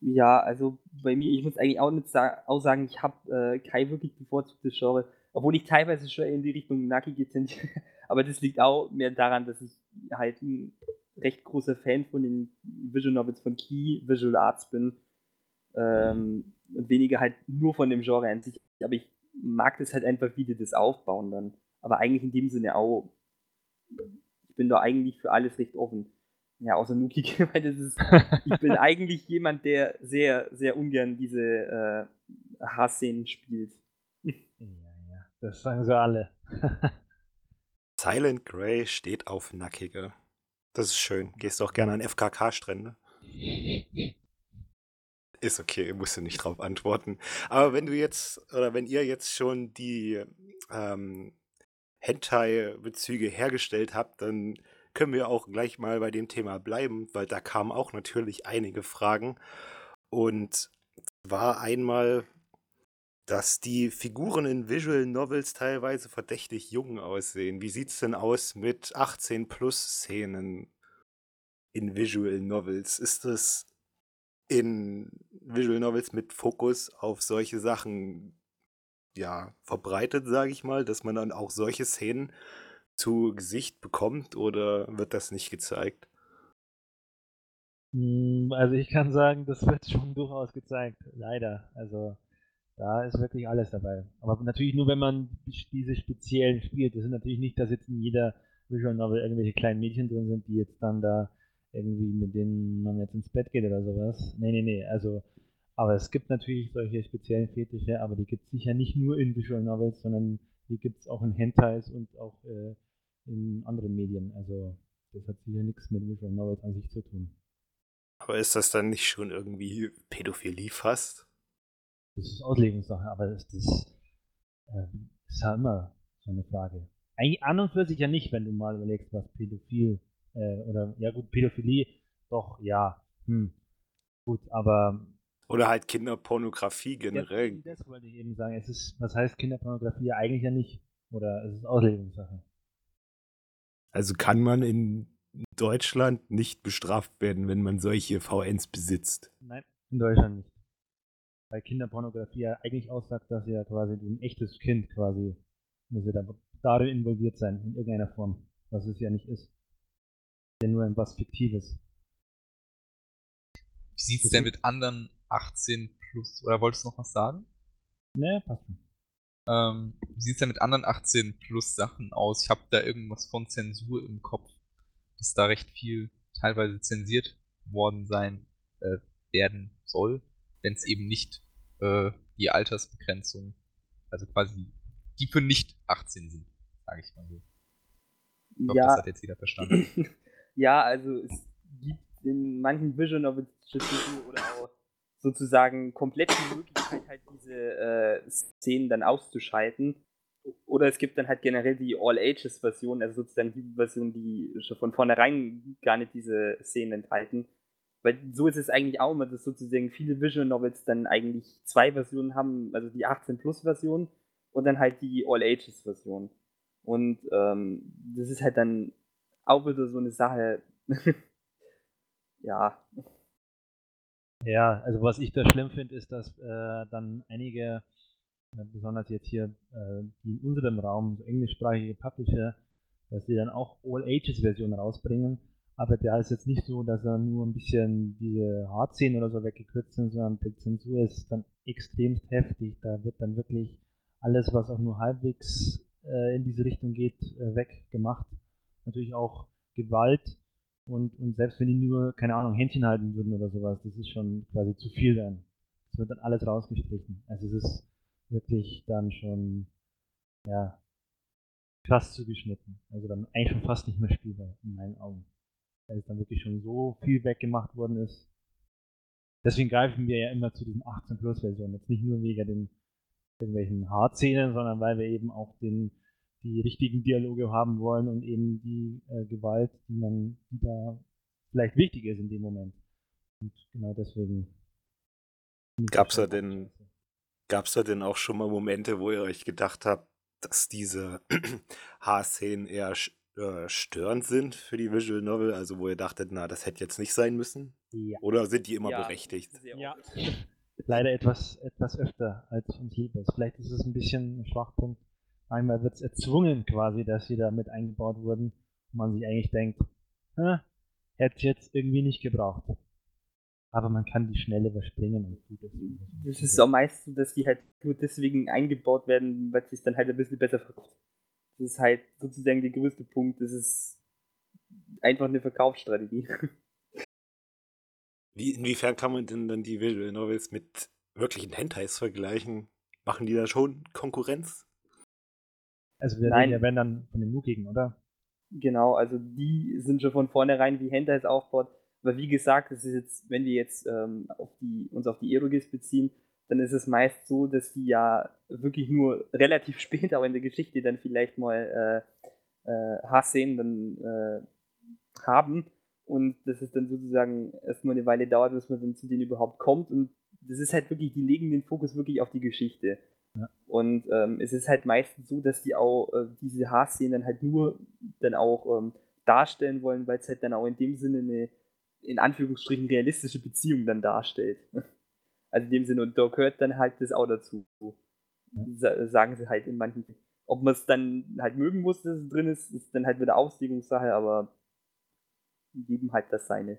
Ja, also bei mir, ich muss eigentlich auch nicht sa auch sagen, ich habe äh, kein wirklich bevorzugtes Genre, obwohl ich teilweise schon in die Richtung Naki tendiere. Aber das liegt auch mehr daran, dass ich halt recht großer Fan von den Visual Novels von Key Visual Arts bin. Ähm, und weniger halt nur von dem Genre an sich. Aber ich mag das halt einfach, wie die das aufbauen dann. Aber eigentlich in dem Sinne auch, ich bin da eigentlich für alles recht offen. Ja, außer Nuki, weil das ist, ich bin eigentlich jemand, der sehr, sehr ungern diese äh, Hassszenen spielt. Ja, ja, das sagen sie alle. Silent Grey steht auf Nackige. Das ist schön. Gehst du auch gerne an FKK-Strände? Ist okay, musst du nicht drauf antworten. Aber wenn du jetzt, oder wenn ihr jetzt schon die ähm, Hentai-Bezüge hergestellt habt, dann können wir auch gleich mal bei dem Thema bleiben, weil da kamen auch natürlich einige Fragen. Und war einmal, dass die Figuren in Visual Novels teilweise verdächtig jung aussehen. Wie sieht's denn aus mit 18 plus Szenen in Visual Novels? Ist es in Visual Novels mit Fokus auf solche Sachen ja verbreitet, sage ich mal, dass man dann auch solche Szenen zu Gesicht bekommt oder wird das nicht gezeigt? Hm, also ich kann sagen, das wird schon durchaus gezeigt, leider. Also da ist wirklich alles dabei. Aber natürlich nur, wenn man diese speziellen spielt. Das ist natürlich nicht, dass jetzt in jeder Visual Novel irgendwelche kleinen Mädchen drin sind, die jetzt dann da irgendwie mit denen man jetzt ins Bett geht oder sowas. Nee, nee, nee. Also, aber es gibt natürlich solche speziellen Fetische, aber die gibt es sicher nicht nur in Visual Novels, sondern die gibt es auch in Hentais und auch äh, in anderen Medien. Also das hat sicher nichts mit Visual Novels an sich zu tun. Aber ist das dann nicht schon irgendwie Pädophilie fast? Das ist Auslegungssache, aber das, das äh, ist ja immer so eine Frage. Eigentlich an und für sich ja nicht, wenn du mal überlegst, was pädophil äh, oder ja gut, Pädophilie, doch, ja. Hm. Gut, aber. Oder halt Kinderpornografie generell. Ja, das wollte ich eben sagen. Es ist, was heißt Kinderpornografie? Eigentlich ja nicht. Oder es ist Auslegungssache. Also kann man in Deutschland nicht bestraft werden, wenn man solche VNs besitzt? Nein, in Deutschland nicht. Weil Kinderpornografie ja eigentlich aussagt, dass ja quasi ein echtes Kind quasi muss ja darin involviert sein, in irgendeiner Form, was es ja nicht ist. Ja nur ein was Fiktives. Wie sieht es denn mit anderen 18 plus, oder wolltest du noch was sagen? Ne, passt schon. Ähm, wie sieht es denn mit anderen 18 plus Sachen aus? Ich habe da irgendwas von Zensur im Kopf, dass da recht viel teilweise zensiert worden sein äh, werden soll, wenn es eben nicht äh, die Altersbegrenzung, also quasi die für nicht 18 sind, sage ich mal so. Ich glaube, Ja. das hat jetzt jeder verstanden. ja, also es gibt in manchen Vision Novels oder auch sozusagen komplett die Möglichkeit, halt diese äh, Szenen dann auszuschalten. Oder es gibt dann halt generell die All-Ages-Version, also sozusagen die Version, die schon von vornherein gar nicht diese Szenen enthalten. Weil so ist es eigentlich auch immer, dass sozusagen viele Visual Novels dann eigentlich zwei Versionen haben, also die 18-Plus-Version und dann halt die All-Ages-Version. Und ähm, das ist halt dann auch wieder so eine Sache. ja. Ja, also was ich da schlimm finde, ist, dass äh, dann einige, besonders jetzt hier, äh, in unserem Raum, so englischsprachige Publisher, dass sie dann auch All-Ages-Versionen rausbringen. Aber da ist jetzt nicht so, dass er nur ein bisschen diese Haarszenen oder so weggekürzt sind, sondern die Zensur ist dann extremst heftig. Da wird dann wirklich alles, was auch nur halbwegs äh, in diese Richtung geht, äh, weggemacht. Natürlich auch Gewalt und, und selbst wenn die nur, keine Ahnung, Händchen halten würden oder sowas, das ist schon quasi zu viel dann. Es wird dann alles rausgestrichen. Also es ist wirklich dann schon, ja, krass zugeschnitten. Also dann eigentlich schon fast nicht mehr spielbar, in meinen Augen. Weil es dann wirklich schon so viel weggemacht worden ist. Deswegen greifen wir ja immer zu diesen 18 Plus Versionen. Jetzt nicht nur wegen den irgendwelchen Haarszenen, sondern weil wir eben auch den die richtigen Dialoge haben wollen und eben die äh, Gewalt, die man die da vielleicht wichtig ist in dem Moment. Und genau deswegen. Gab's da denn, gab's da denn auch schon mal Momente, wo ihr euch gedacht habt, dass diese Haarszenen eher äh, störend sind für die Visual Novel? Also wo ihr dachtet, na, das hätte jetzt nicht sein müssen? Ja. Oder sind die immer Ja, berechtigt? Ja. Leider etwas, etwas öfter als uns lieb ist. Vielleicht ist es ein bisschen ein Schwachpunkt. Einmal wird es erzwungen quasi, dass sie da mit eingebaut wurden und man sich eigentlich denkt, "Hä, hätte ich jetzt irgendwie nicht gebraucht. Aber man kann die schnell überspringen und gut ist. Das ist auch meist so, dass die halt nur deswegen eingebaut werden, weil es sich dann halt ein bisschen besser verkauft. Das ist halt sozusagen der größte Punkt. Das ist einfach eine Verkaufsstrategie. Wie, inwiefern kann man denn dann die Visual Novels mit wirklichen Hentais vergleichen? Machen die da schon Konkurrenz? Also wir Nein. reden ja wenn dann von den Mugigen, oder? Genau, also die sind schon von vornherein wie Hentai es aufbaut. Aber wie gesagt, das ist jetzt, wenn wir jetzt ähm, auf die, uns auf die Erogis beziehen, dann ist es meist so, dass die ja wirklich nur relativ spät auch in der Geschichte dann vielleicht mal äh, äh, Hassszenen dann äh, haben und dass es dann sozusagen erstmal eine Weile dauert, bis man dann zu denen überhaupt kommt und das ist halt wirklich, die legen den Fokus wirklich auf die Geschichte. Ja. Und ähm, es ist halt meistens so, dass die auch äh, diese Haarszenen dann halt nur dann auch ähm, darstellen wollen, weil es halt dann auch in dem Sinne eine, in Anführungsstrichen, realistische Beziehung dann darstellt. Also in dem Sinne, und da gehört dann halt das auch dazu. Sa sagen sie halt in manchen. Ob man es dann halt mögen muss, dass es drin ist, ist dann halt wieder Auslegungssache, aber die geben halt das seine.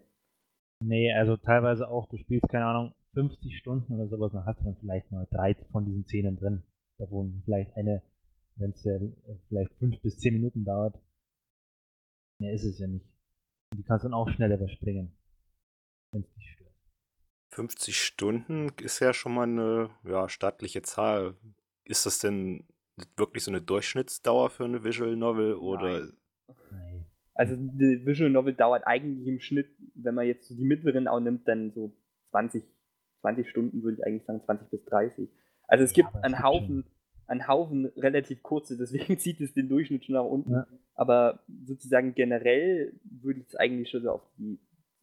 Nee, also teilweise auch, du spielst, keine Ahnung, 50 Stunden oder sowas, dann hast du dann vielleicht mal drei von diesen Szenen drin. Davon vielleicht eine, wenn es ja äh, vielleicht fünf bis zehn Minuten dauert. Mehr ist es ja nicht. Die kannst du dann auch schneller überspringen. Wenn es dich. 50 Stunden ist ja schon mal eine ja, stattliche Zahl. Ist das denn wirklich so eine Durchschnittsdauer für eine Visual Novel oder Nein. Also die Visual Novel dauert eigentlich im Schnitt, wenn man jetzt so die mittleren auch nimmt, dann so 20, 20 Stunden würde ich eigentlich sagen, 20 bis 30. Also es Ja, gibt einen Haufen, einen Haufen relativ kurze, deswegen zieht es den Durchschnitt schon nach unten. Ja. Aber sozusagen generell würde ich es eigentlich schon so auf die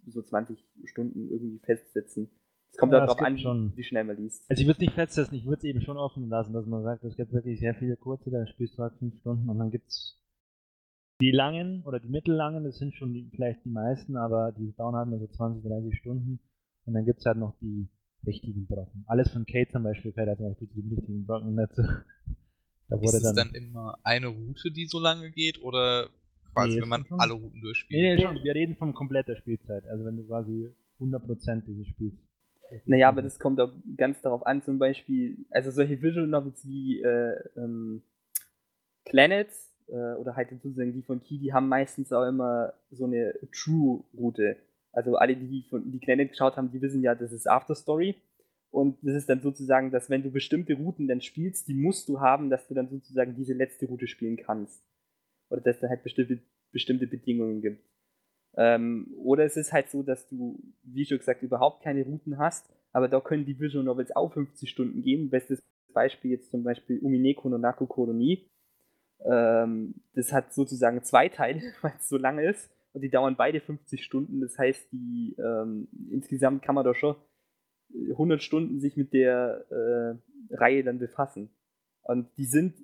so 20 Stunden irgendwie festsetzen. Es kommt Ja, auch es darauf an, schon- wie schnell man liest. Also ich würde es nicht festsetzen, ich würde es eben schon offen lassen, dass man sagt, es gibt wirklich sehr viele kurze, da spielst du halt fünf Stunden und dann gibt es die langen oder die mittellangen, das sind schon die, vielleicht die meisten, aber die dauern halt nur so 20, 30 Stunden und dann gibt es halt noch die richtigen Brocken. Alles von Kate zum Beispiel fällt halt zum Beispiel zu den richtigen Brocken dazu. Da Ist wurde es dann, dann immer eine Route, die so lange geht oder quasi, Nee, wenn man alle Routen durchspielt? Nee, nee, schon, wir reden von kompletter Spielzeit, also wenn du quasi 100% dieses Spiels. Naja, aber das kommt auch ganz darauf an, zum Beispiel, also solche Visual Novels wie äh, ähm, Planets äh, oder halt sozusagen die von Key, die haben meistens auch immer so eine True-Route. Also alle, die von die Planet geschaut haben, die wissen ja, das ist After Story. Und das ist dann sozusagen, dass wenn du bestimmte Routen dann spielst, die musst du haben, dass du dann sozusagen diese letzte Route spielen kannst. Oder dass da halt bestimmte, bestimmte Bedingungen gibt. Ähm, oder es ist halt so, dass du, wie schon gesagt, überhaupt keine Routen hast, aber da können die Visual Novels auch 50 Stunden gehen. Bestes Beispiel jetzt zum Beispiel Umineko no Naku Koroni. Ähm, das hat sozusagen zwei Teile, weil es so lange ist und die dauern beide 50 Stunden. Das heißt, die ähm, insgesamt kann man doch schon 100 Stunden sich mit der äh, Reihe dann befassen. Und die sind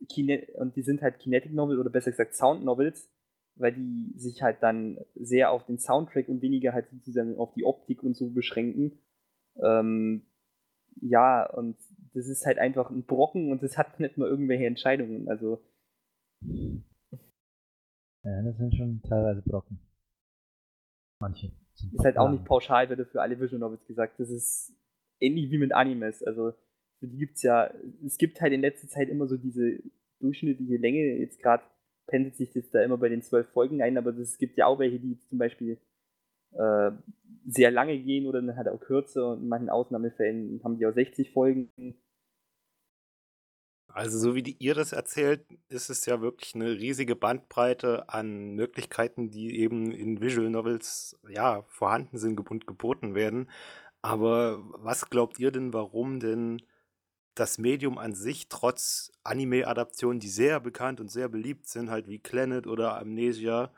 und die sind halt Kinetic Novel oder besser gesagt Sound Novels, weil die sich halt dann sehr auf den Soundtrack und weniger halt sozusagen auf die Optik und so beschränken. Ähm, ja, und das ist halt einfach ein Brocken und das hat nicht mal irgendwelche Entscheidungen. Also Ja, das sind schon teilweise Brocken. Manche. sind ist halt auch nicht pauschal, wird für alle Visual Novels gesagt. Das ist ähnlich wie mit Animes. Also für die gibt's ja, es gibt halt in letzter Zeit immer so diese durchschnittliche Länge. Jetzt gerade pendelt sich das da immer bei den zwölf Folgen ein, aber es gibt ja auch welche, die zum Beispiel äh, sehr lange gehen oder dann halt auch kürzer und in manchen Ausnahmefällen haben die auch 60 Folgen. Also so wie die, ihr das erzählt, ist es ja wirklich eine riesige Bandbreite an Möglichkeiten, die eben in Visual Novels ja vorhanden sind und geboten werden. Aber was glaubt ihr denn, warum denn das Medium an sich trotz Anime-Adaptionen, die sehr bekannt und sehr beliebt sind, halt wie Planet oder Amnesia,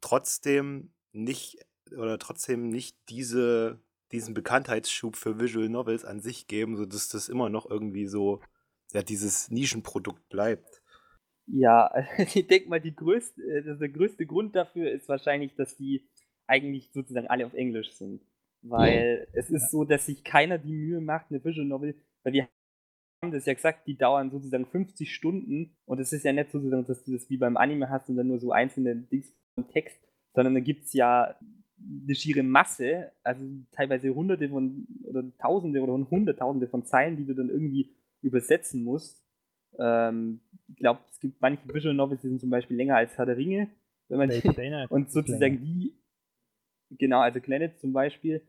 trotzdem nicht oder trotzdem nicht diese, diesen Bekanntheitsschub für Visual Novels an sich geben, sodass das immer noch irgendwie so ja, dieses Nischenprodukt bleibt. Ja, ich denke mal, die größte, äh, der größte Grund dafür ist wahrscheinlich, dass die eigentlich sozusagen alle auf Englisch sind. Weil ja. es ist so, dass sich keiner die Mühe macht, eine Visual Novel, weil wir das ja gesagt, die dauern sozusagen 50 Stunden und es ist ja nicht so, dass du das wie beim Anime hast und dann nur so einzelne Dings vom Text, sondern da gibt es ja eine schiere Masse, also teilweise hunderte von oder tausende oder hunderttausende von Zeilen, die du dann irgendwie übersetzen musst. Ähm, ich glaube, es gibt manche Visual Novels, die sind zum Beispiel länger als Herr der Ringe. Wenn man die, und sozusagen die, genau, also Planet zum Beispiel,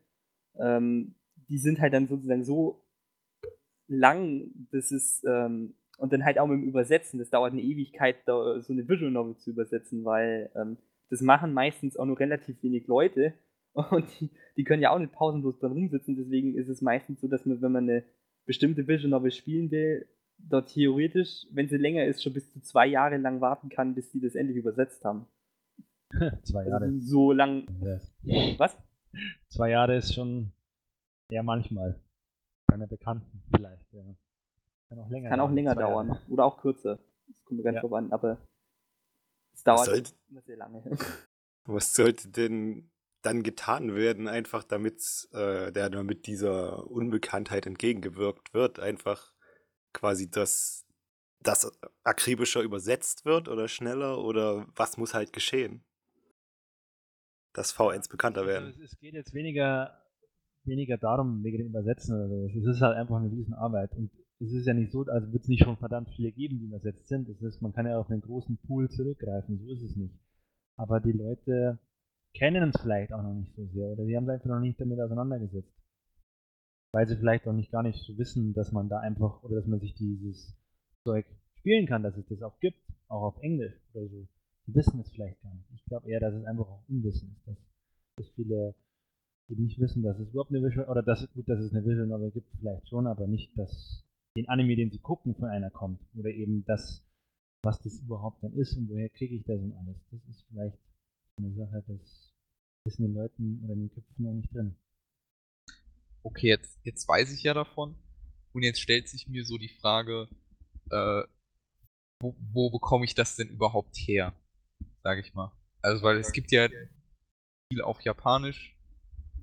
ähm, die sind halt dann sozusagen so lang, das ist, ähm, und dann halt auch mit dem Übersetzen, das dauert eine Ewigkeit, so eine Visual Novel zu übersetzen, weil ähm, das machen meistens auch nur relativ wenig Leute und die, die können ja auch nicht pausenlos dran rumsitzen, deswegen ist es meistens so, dass man, wenn man eine bestimmte Visual Novel spielen will, dort theoretisch, wenn sie länger ist, schon bis zu zwei Jahre lang warten kann, bis die das endlich übersetzt haben. zwei also Jahre. Also so lang. Ja. Was? Zwei Jahre ist schon ja manchmal. Keine Bekannten vielleicht, ja. Kann auch länger, Kann auch länger dauern. Jahre. Oder auch kürzer. Das kommt mir ganz ja. drauf an, aber es dauert sollte, immer sehr lange. Was sollte denn dann getan werden, einfach damit äh, der damit dieser Unbekanntheit entgegengewirkt wird, einfach quasi das, das akribischer übersetzt wird oder schneller oder was muss halt geschehen? Dass V1 bekannter also werden. Also es geht jetzt weniger, weniger darum, wegen dem Übersetzen oder so. Es ist halt einfach eine Riesenarbeit. Und es ist ja nicht so, also wird es nicht schon verdammt viele geben, die übersetzt sind. Das ist, man kann ja auf einen großen Pool zurückgreifen, so ist es nicht. Aber die Leute kennen es vielleicht auch noch nicht so sehr oder die haben sich einfach noch nicht damit auseinandergesetzt. Weil sie vielleicht auch nicht gar nicht so wissen, dass man da einfach oder dass man sich dieses Zeug spielen kann, dass es das auch gibt, auch auf Englisch oder so. Die wissen es vielleicht gar nicht. Ich glaube eher, dass es einfach auch Unwissen ist, dass, dass viele eben nicht wissen, dass es überhaupt eine Visual, oder dass, gut, dass es eine Visual Novel gibt, vielleicht schon, aber nicht, dass den Anime, den sie gucken, von einer kommt. Oder eben das, was das überhaupt dann ist und woher kriege ich das und alles. Das ist vielleicht eine Sache, das ist in den Leuten oder in den Köpfen noch nicht drin. Okay, jetzt, jetzt weiß ich ja davon. Und jetzt stellt sich mir so die Frage, äh, wo, wo bekomme ich das denn überhaupt her? Sage ich mal. Also, weil es gibt ja viel auf Japanisch,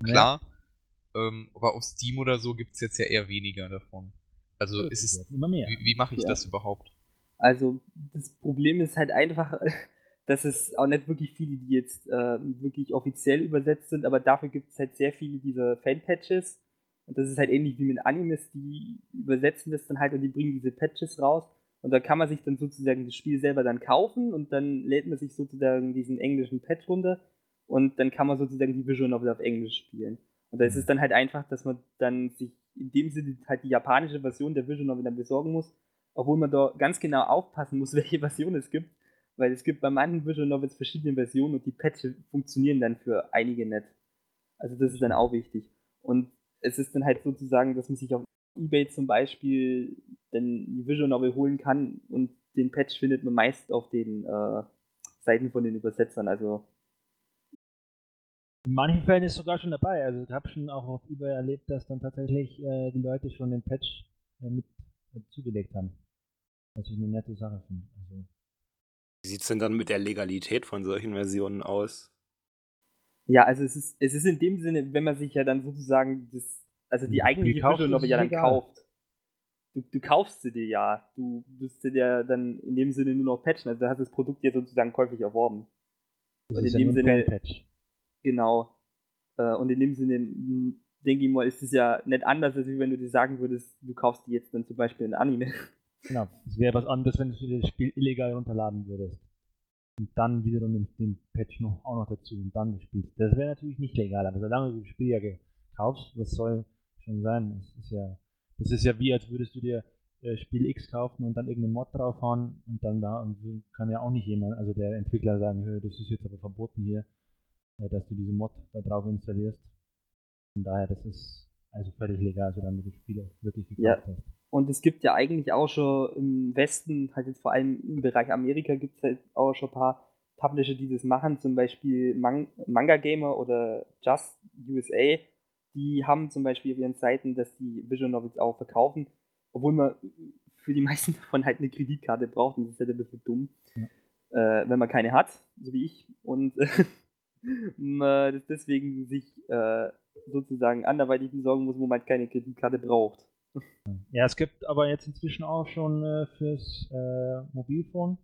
klar. Ja. Ähm, aber auf Steam oder so gibt es jetzt ja eher weniger davon. Also ist es. Immer mehr. Wie, wie mache ich ja. das überhaupt? Also das Problem ist halt einfach, dass es auch nicht wirklich viele, die jetzt äh, wirklich offiziell übersetzt sind, aber dafür gibt es halt sehr viele dieser Fan-Patches. Und das ist halt ähnlich wie mit Animes, die übersetzen das dann halt und die bringen diese Patches raus. Und da kann man sich dann sozusagen das Spiel selber dann kaufen und dann lädt man sich sozusagen diesen englischen Patch runter und dann kann man sozusagen die Visual Novel auf Englisch spielen. Und da ist es mhm. dann halt einfach, dass man dann sich in dem Sinne halt die japanische Version der Visual Novel dann besorgen muss, obwohl man da ganz genau aufpassen muss, welche Version es gibt, weil es gibt bei manchen Visual Novels verschiedene Versionen und die Patches funktionieren dann für einige nicht. Also das ist dann auch wichtig. Und es ist dann halt sozusagen, dass man sich auf Ebay zum Beispiel dann die Visual Novel holen kann und den Patch findet man meist auf den äh, Seiten von den Übersetzern. Also in manchen Fällen ist sogar schon dabei. Also ich habe schon auch auf eBay erlebt, dass dann tatsächlich äh, die Leute schon den Patch äh, mit äh, zugelegt haben. Was ich eine nette Sache finde. Also, Wie sieht es denn dann mit der Legalität von solchen Versionen aus? Ja, also es ist, es ist in dem Sinne, wenn man sich ja dann sozusagen das, also die eigentliche Novel ja dann egal. kauft. Du, du, kaufst sie dir ja. Du wirst sie dir dann in dem Sinne nur noch patchen. Also du hast das Produkt ja sozusagen käuflich erworben. Das Und ist in ja dem Sinne. Patch. Genau. Äh, und in dem Sinne, denke ich mal, ist es ja nicht anders, als wenn du dir sagen würdest, du kaufst dir jetzt dann zum Beispiel ein Anime. Genau. Es wäre was anderes, wenn du das Spiel illegal runterladen würdest. Und dann wiederum den, den Patch noch, auch noch dazu und dann spielst. Das wäre natürlich nicht legal, aber solange du das Spiel ja kaufst, was soll schon sein? Das ist ja, das ist ja wie, als würdest du dir äh, Spiel X kaufen und dann irgendeinen Mod draufhauen und dann da und kann ja auch nicht jemand, also der Entwickler sagen, das ist jetzt aber verboten hier, dass du diese Mod da drauf installierst. Von daher, das ist also völlig legal, solange du die Spiele wirklich gekauft ja. hast. Und es gibt ja eigentlich auch schon im Westen, halt jetzt vor allem im Bereich Amerika, gibt es halt auch schon ein paar Publisher, die das machen, zum Beispiel Man Manga Gamer oder Just USA. Die haben zum Beispiel auf ihren Seiten, dass die Visual Novels auch verkaufen, obwohl man für die meisten davon halt eine Kreditkarte braucht und das ist halt ein bisschen dumm, ja. äh, wenn man keine hat, so wie ich. Und deswegen sich äh, sozusagen anderweitig besorgen muss, wo man keine Kreditkarte braucht. Ja, es gibt aber jetzt inzwischen auch schon äh, fürs äh, Mobilphone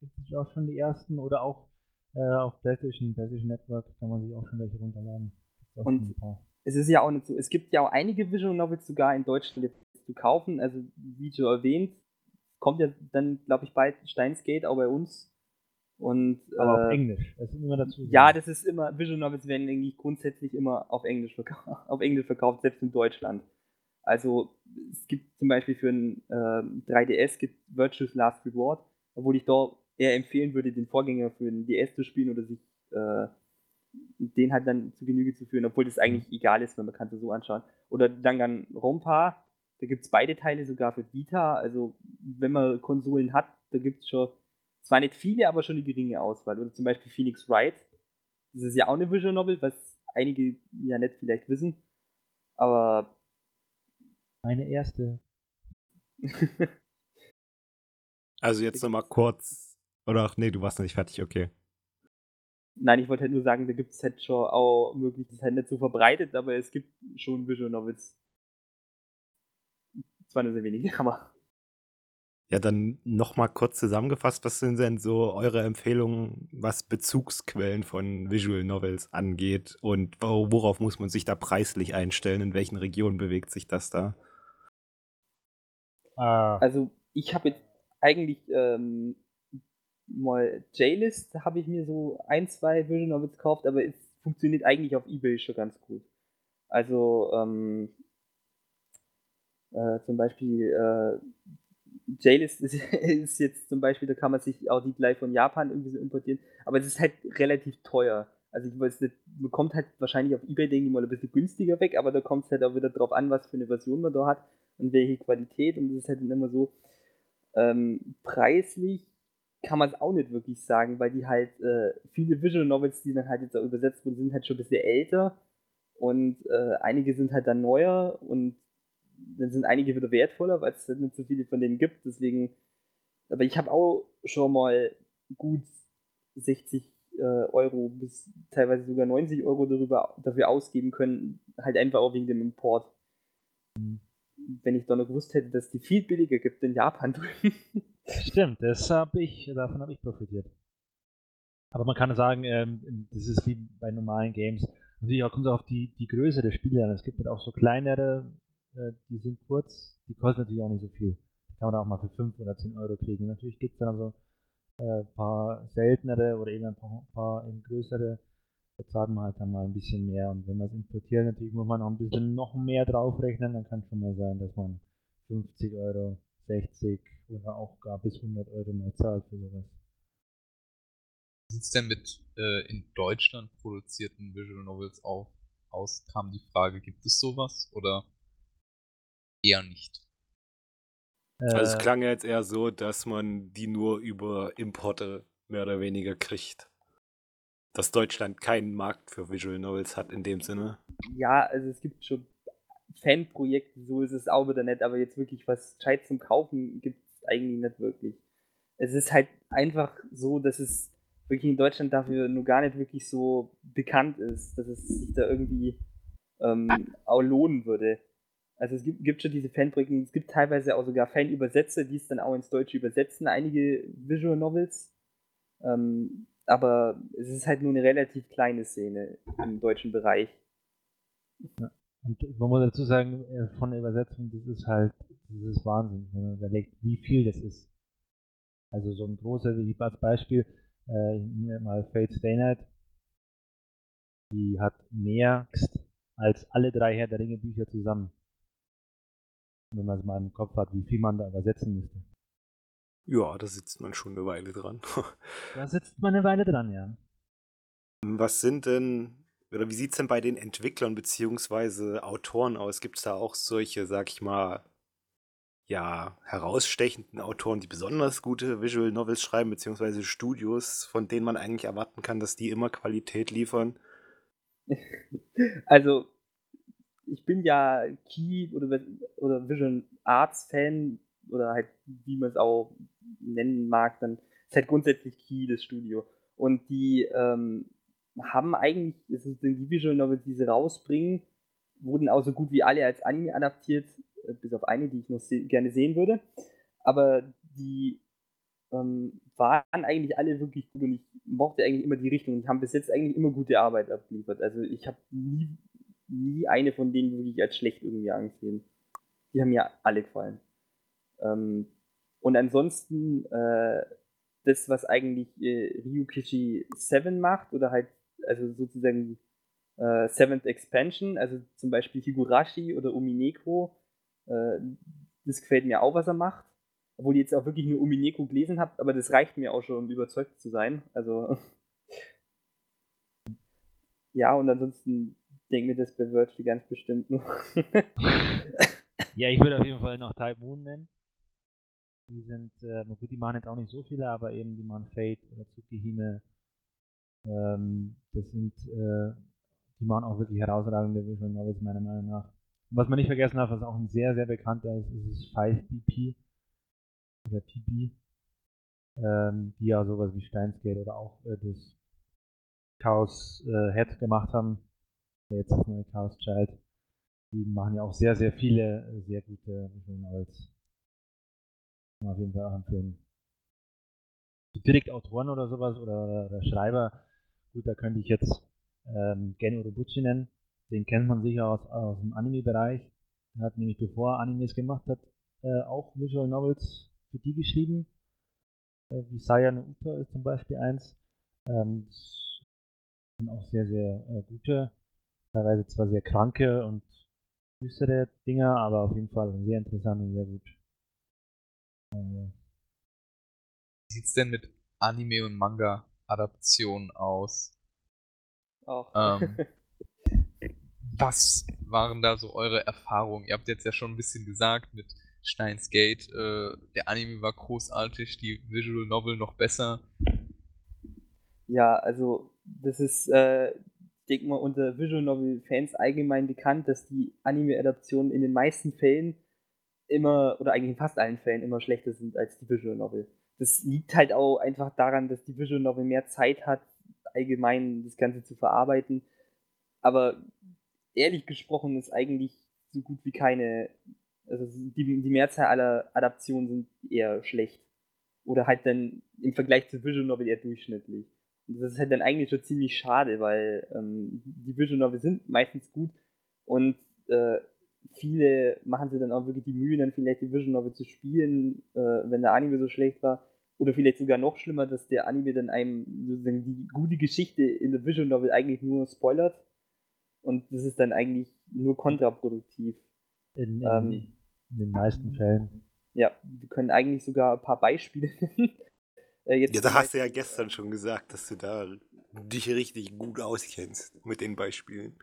gibt es auch schon die ersten oder auch äh, auf PlayStation, PlayStation Network kann man sich auch schon welche runterladen. Und es ist ja auch nicht so, es gibt ja auch einige Visual Novels sogar in Deutschland zu kaufen, also wie schon erwähnt, kommt ja dann, glaube ich, bald Steins Gate auch bei uns. Und, Aber äh, auf Englisch, das ist immer dazu. Ja, das ist immer, Visual Novels werden eigentlich grundsätzlich immer auf Englisch, auf Englisch verkauft, selbst in Deutschland. Also es gibt zum Beispiel für ein äh, 3DS gibt Virtuous Last Reward, obwohl ich da eher empfehlen würde, den Vorgänger für den DS zu spielen oder sich äh, den halt dann zu Genüge zu führen, obwohl das eigentlich egal ist, wenn man kann es so anschauen. Oder Danganronpa, da gibt es beide Teile sogar für Vita. Also wenn man Konsolen hat, da gibt es schon zwar nicht viele, aber schon eine geringe Auswahl. Oder zum Beispiel Phoenix Wright. Das ist ja auch eine Visual Novel, was einige ja nicht vielleicht wissen. Aber. Meine erste. also jetzt nochmal kurz. Oder ach nee, du warst noch nicht fertig, okay. Nein, ich wollte halt nur sagen, da gibt es halt schon auch möglich, das ist halt nicht so verbreitet, aber es gibt schon Visual Novels. Zwar nur sehr wenige, aber. Ja, dann nochmal kurz zusammengefasst, was sind denn so eure Empfehlungen, was Bezugsquellen von Visual Novels angeht und worauf muss man sich da preislich einstellen? In welchen Regionen bewegt sich das da? Ah. Also, ich habe jetzt eigentlich ähm, mal J-List, habe ich mir so ein, zwei Visual Novels gekauft, aber es funktioniert eigentlich auf Ebay schon ganz gut. Also, ähm, äh, zum Beispiel äh, JList ist, ist, jetzt zum Beispiel, da kann man sich auch die gleich von Japan irgendwie so importieren, aber es ist halt relativ teuer. Also ich weiß nicht, man kommt halt wahrscheinlich auf Ebay, denke ich mal, ein bisschen günstiger weg, aber da kommt es halt auch wieder drauf an, was für eine Version man da hat und welche Qualität und das ist halt immer so, ähm, preislich kann man es auch nicht wirklich sagen, weil die halt äh, viele Visual Novels, die dann halt jetzt auch übersetzt wurden, sind halt schon ein bisschen älter und äh, einige sind halt dann neuer und dann sind einige wieder wertvoller, weil es nicht so viele von denen gibt. Deswegen, aber ich habe auch schon mal gut 60 äh, Euro bis teilweise sogar 90 Euro darüber, dafür ausgeben können, halt einfach auch wegen dem Import. Mhm. Wenn ich doch noch gewusst hätte, dass die viel billiger gibt in Japan drüben. Stimmt, das habe ich, davon habe ich profitiert. Aber man kann sagen, ähm, das ist wie bei normalen Games. Natürlich auch kommt es auf die, die Größe der Spiele an. Es gibt halt auch so kleinere die sind kurz, die kosten natürlich auch nicht so viel. Die kann man auch mal für 5 oder 10 Euro kriegen. Natürlich gibt es dann so äh, ein paar seltenere oder eben ein paar, paar eben größere. Da zahlt man halt dann mal ein bisschen mehr. Und wenn man es importiert, natürlich muss man auch ein bisschen noch mehr draufrechnen. Dann kann es schon mal sein, dass man 50 Euro, 60 oder auch gar bis 100 Euro mal zahlt für sowas. Wie sieht es denn mit äh, in Deutschland produzierten Visual Novels auf, aus? Kam die Frage, gibt es sowas? Oder eher nicht. Also es äh. klang ja jetzt eher so, dass man die nur über Importe mehr oder weniger kriegt. Dass Deutschland keinen Markt für Visual Novels hat in dem Sinne. Ja, also es gibt schon Fanprojekte, so ist es auch wieder nett, aber jetzt wirklich was Scheiß zum Kaufen gibt es eigentlich nicht wirklich. Es ist halt einfach so, dass es wirklich in Deutschland dafür nur gar nicht wirklich so bekannt ist, dass es sich da irgendwie ähm, auch lohnen würde. Also es gibt, gibt schon diese Fanprojekte, es gibt teilweise auch sogar Fanübersetzer, die es dann auch ins Deutsche übersetzen, einige Visual Novels. Ähm, aber es ist halt nur eine relativ kleine Szene im deutschen Bereich. Ja. Und man muss dazu sagen, äh, von der Übersetzung, das ist halt, das ist Wahnsinn, wenn man überlegt, wie viel das ist. Also so ein großer, wie als Beispiel, äh, ich nehme mal Fate Stay Night, die hat mehr als alle drei Herr der Ringe Bücher zusammen wenn man es mal im Kopf hat, wie viel man da übersetzen müsste. Ja, da sitzt man schon eine Weile dran. da sitzt man eine Weile dran, ja. Was sind denn, oder wie sieht es denn bei den Entwicklern bzw. Autoren aus? Gibt es da auch solche, sag ich mal, ja, herausstechenden Autoren, die besonders gute Visual Novels schreiben, beziehungsweise Studios, von denen man eigentlich erwarten kann, dass die immer Qualität liefern? Also, ich bin ja Key oder, oder Vision Arts Fan oder halt, wie man es auch nennen mag, dann ist halt grundsätzlich Key das Studio. Und die ähm, haben eigentlich, es sind die Visual Novels, die sie rausbringen, wurden auch so gut wie alle als Anime adaptiert, äh, bis auf eine, die ich noch se gerne sehen würde. Aber die ähm, waren eigentlich alle wirklich gut und ich mochte eigentlich immer die Richtung und haben bis jetzt eigentlich immer gute Arbeit abgeliefert. Also ich habe nie, nie eine von denen wirklich als schlecht irgendwie angesehen. Die haben mir alle gefallen. Ähm, und ansonsten äh, das, was eigentlich äh, Ryukishi 7 macht oder halt also sozusagen äh, Seventh Expansion, also zum Beispiel Higurashi oder Umineko, äh, das gefällt mir auch, was er macht. Obwohl ihr jetzt auch wirklich nur Umineko gelesen habt, aber das reicht mir auch schon, um überzeugt zu sein. Also. ja, und ansonsten denke mir das bei Virtual ganz bestimmt noch. ja, ich würde auf jeden Fall noch Type Moon nennen. Die sind, äh, gut, die machen jetzt auch nicht so viele, aber eben die machen Fate oder Tsukihime. Ähm, das sind, äh, die machen auch wirklich herausragende Visual Novels, meiner Meinung nach. Was man nicht vergessen darf, was auch ein sehr, sehr bekannter ist, ist 5BP oder PB, ähm, die ja sowas wie Steinsgate oder auch äh, das Chaos äh, Head gemacht haben. Jetzt das neue Chaos Child. Die machen ja auch sehr, sehr viele äh, sehr gute Visual Novels. Auf jeden Fall auch empfehlen. Direkt Autoren oder sowas oder, oder Schreiber, gut, da könnte ich jetzt ähm, Gen Urobuchi nennen. Den kennt man sicher aus, aus dem Anime-Bereich. Er hat nämlich bevor er Animes gemacht hat, äh, auch Visual Novels für die geschrieben. Äh, wie Saya no Uta ist zum Beispiel eins. Ähm, das sind auch sehr, sehr äh, gute, teilweise zwar sehr kranke und düstere Dinger, aber auf jeden Fall sehr interessant und sehr gut. Wie sieht es denn mit Anime- und Manga-Adaptionen aus? Auch. Ähm, was waren da so eure Erfahrungen? Ihr habt jetzt ja schon ein bisschen gesagt mit Steins Gate, äh, der Anime war großartig, die Visual Novel noch besser. Ja, also das ist, äh, denke mal, unter Visual Novel Fans allgemein bekannt, dass die Anime-Adaptionen in den meisten Fällen immer, oder eigentlich in fast allen Fällen immer schlechter sind als die Visual Novel. Das liegt halt auch einfach daran, dass die Visual Novel mehr Zeit hat, allgemein das Ganze zu verarbeiten. Aber ehrlich gesprochen ist eigentlich so gut wie keine, also die, die Mehrzahl aller Adaptionen sind eher schlecht. Oder halt dann im Vergleich zu Visual Novel eher durchschnittlich. Und das ist halt dann eigentlich schon ziemlich schade, weil ähm, die Visual Novel sind meistens gut und äh, viele machen sich dann auch wirklich die Mühe, dann vielleicht die Visual Novel zu spielen, äh, wenn der Anime so schlecht war. Oder vielleicht sogar noch schlimmer, dass der Anime dann einem sozusagen die gute Geschichte in der Visual Novel eigentlich nur spoilert. Und das ist dann eigentlich nur kontraproduktiv. In, in, ähm, in den meisten Fällen. Ja, wir können eigentlich sogar ein paar Beispiele nennen. Äh, ja, da hast du ja gestern schon gesagt, dass du da dich richtig gut auskennst mit den Beispielen.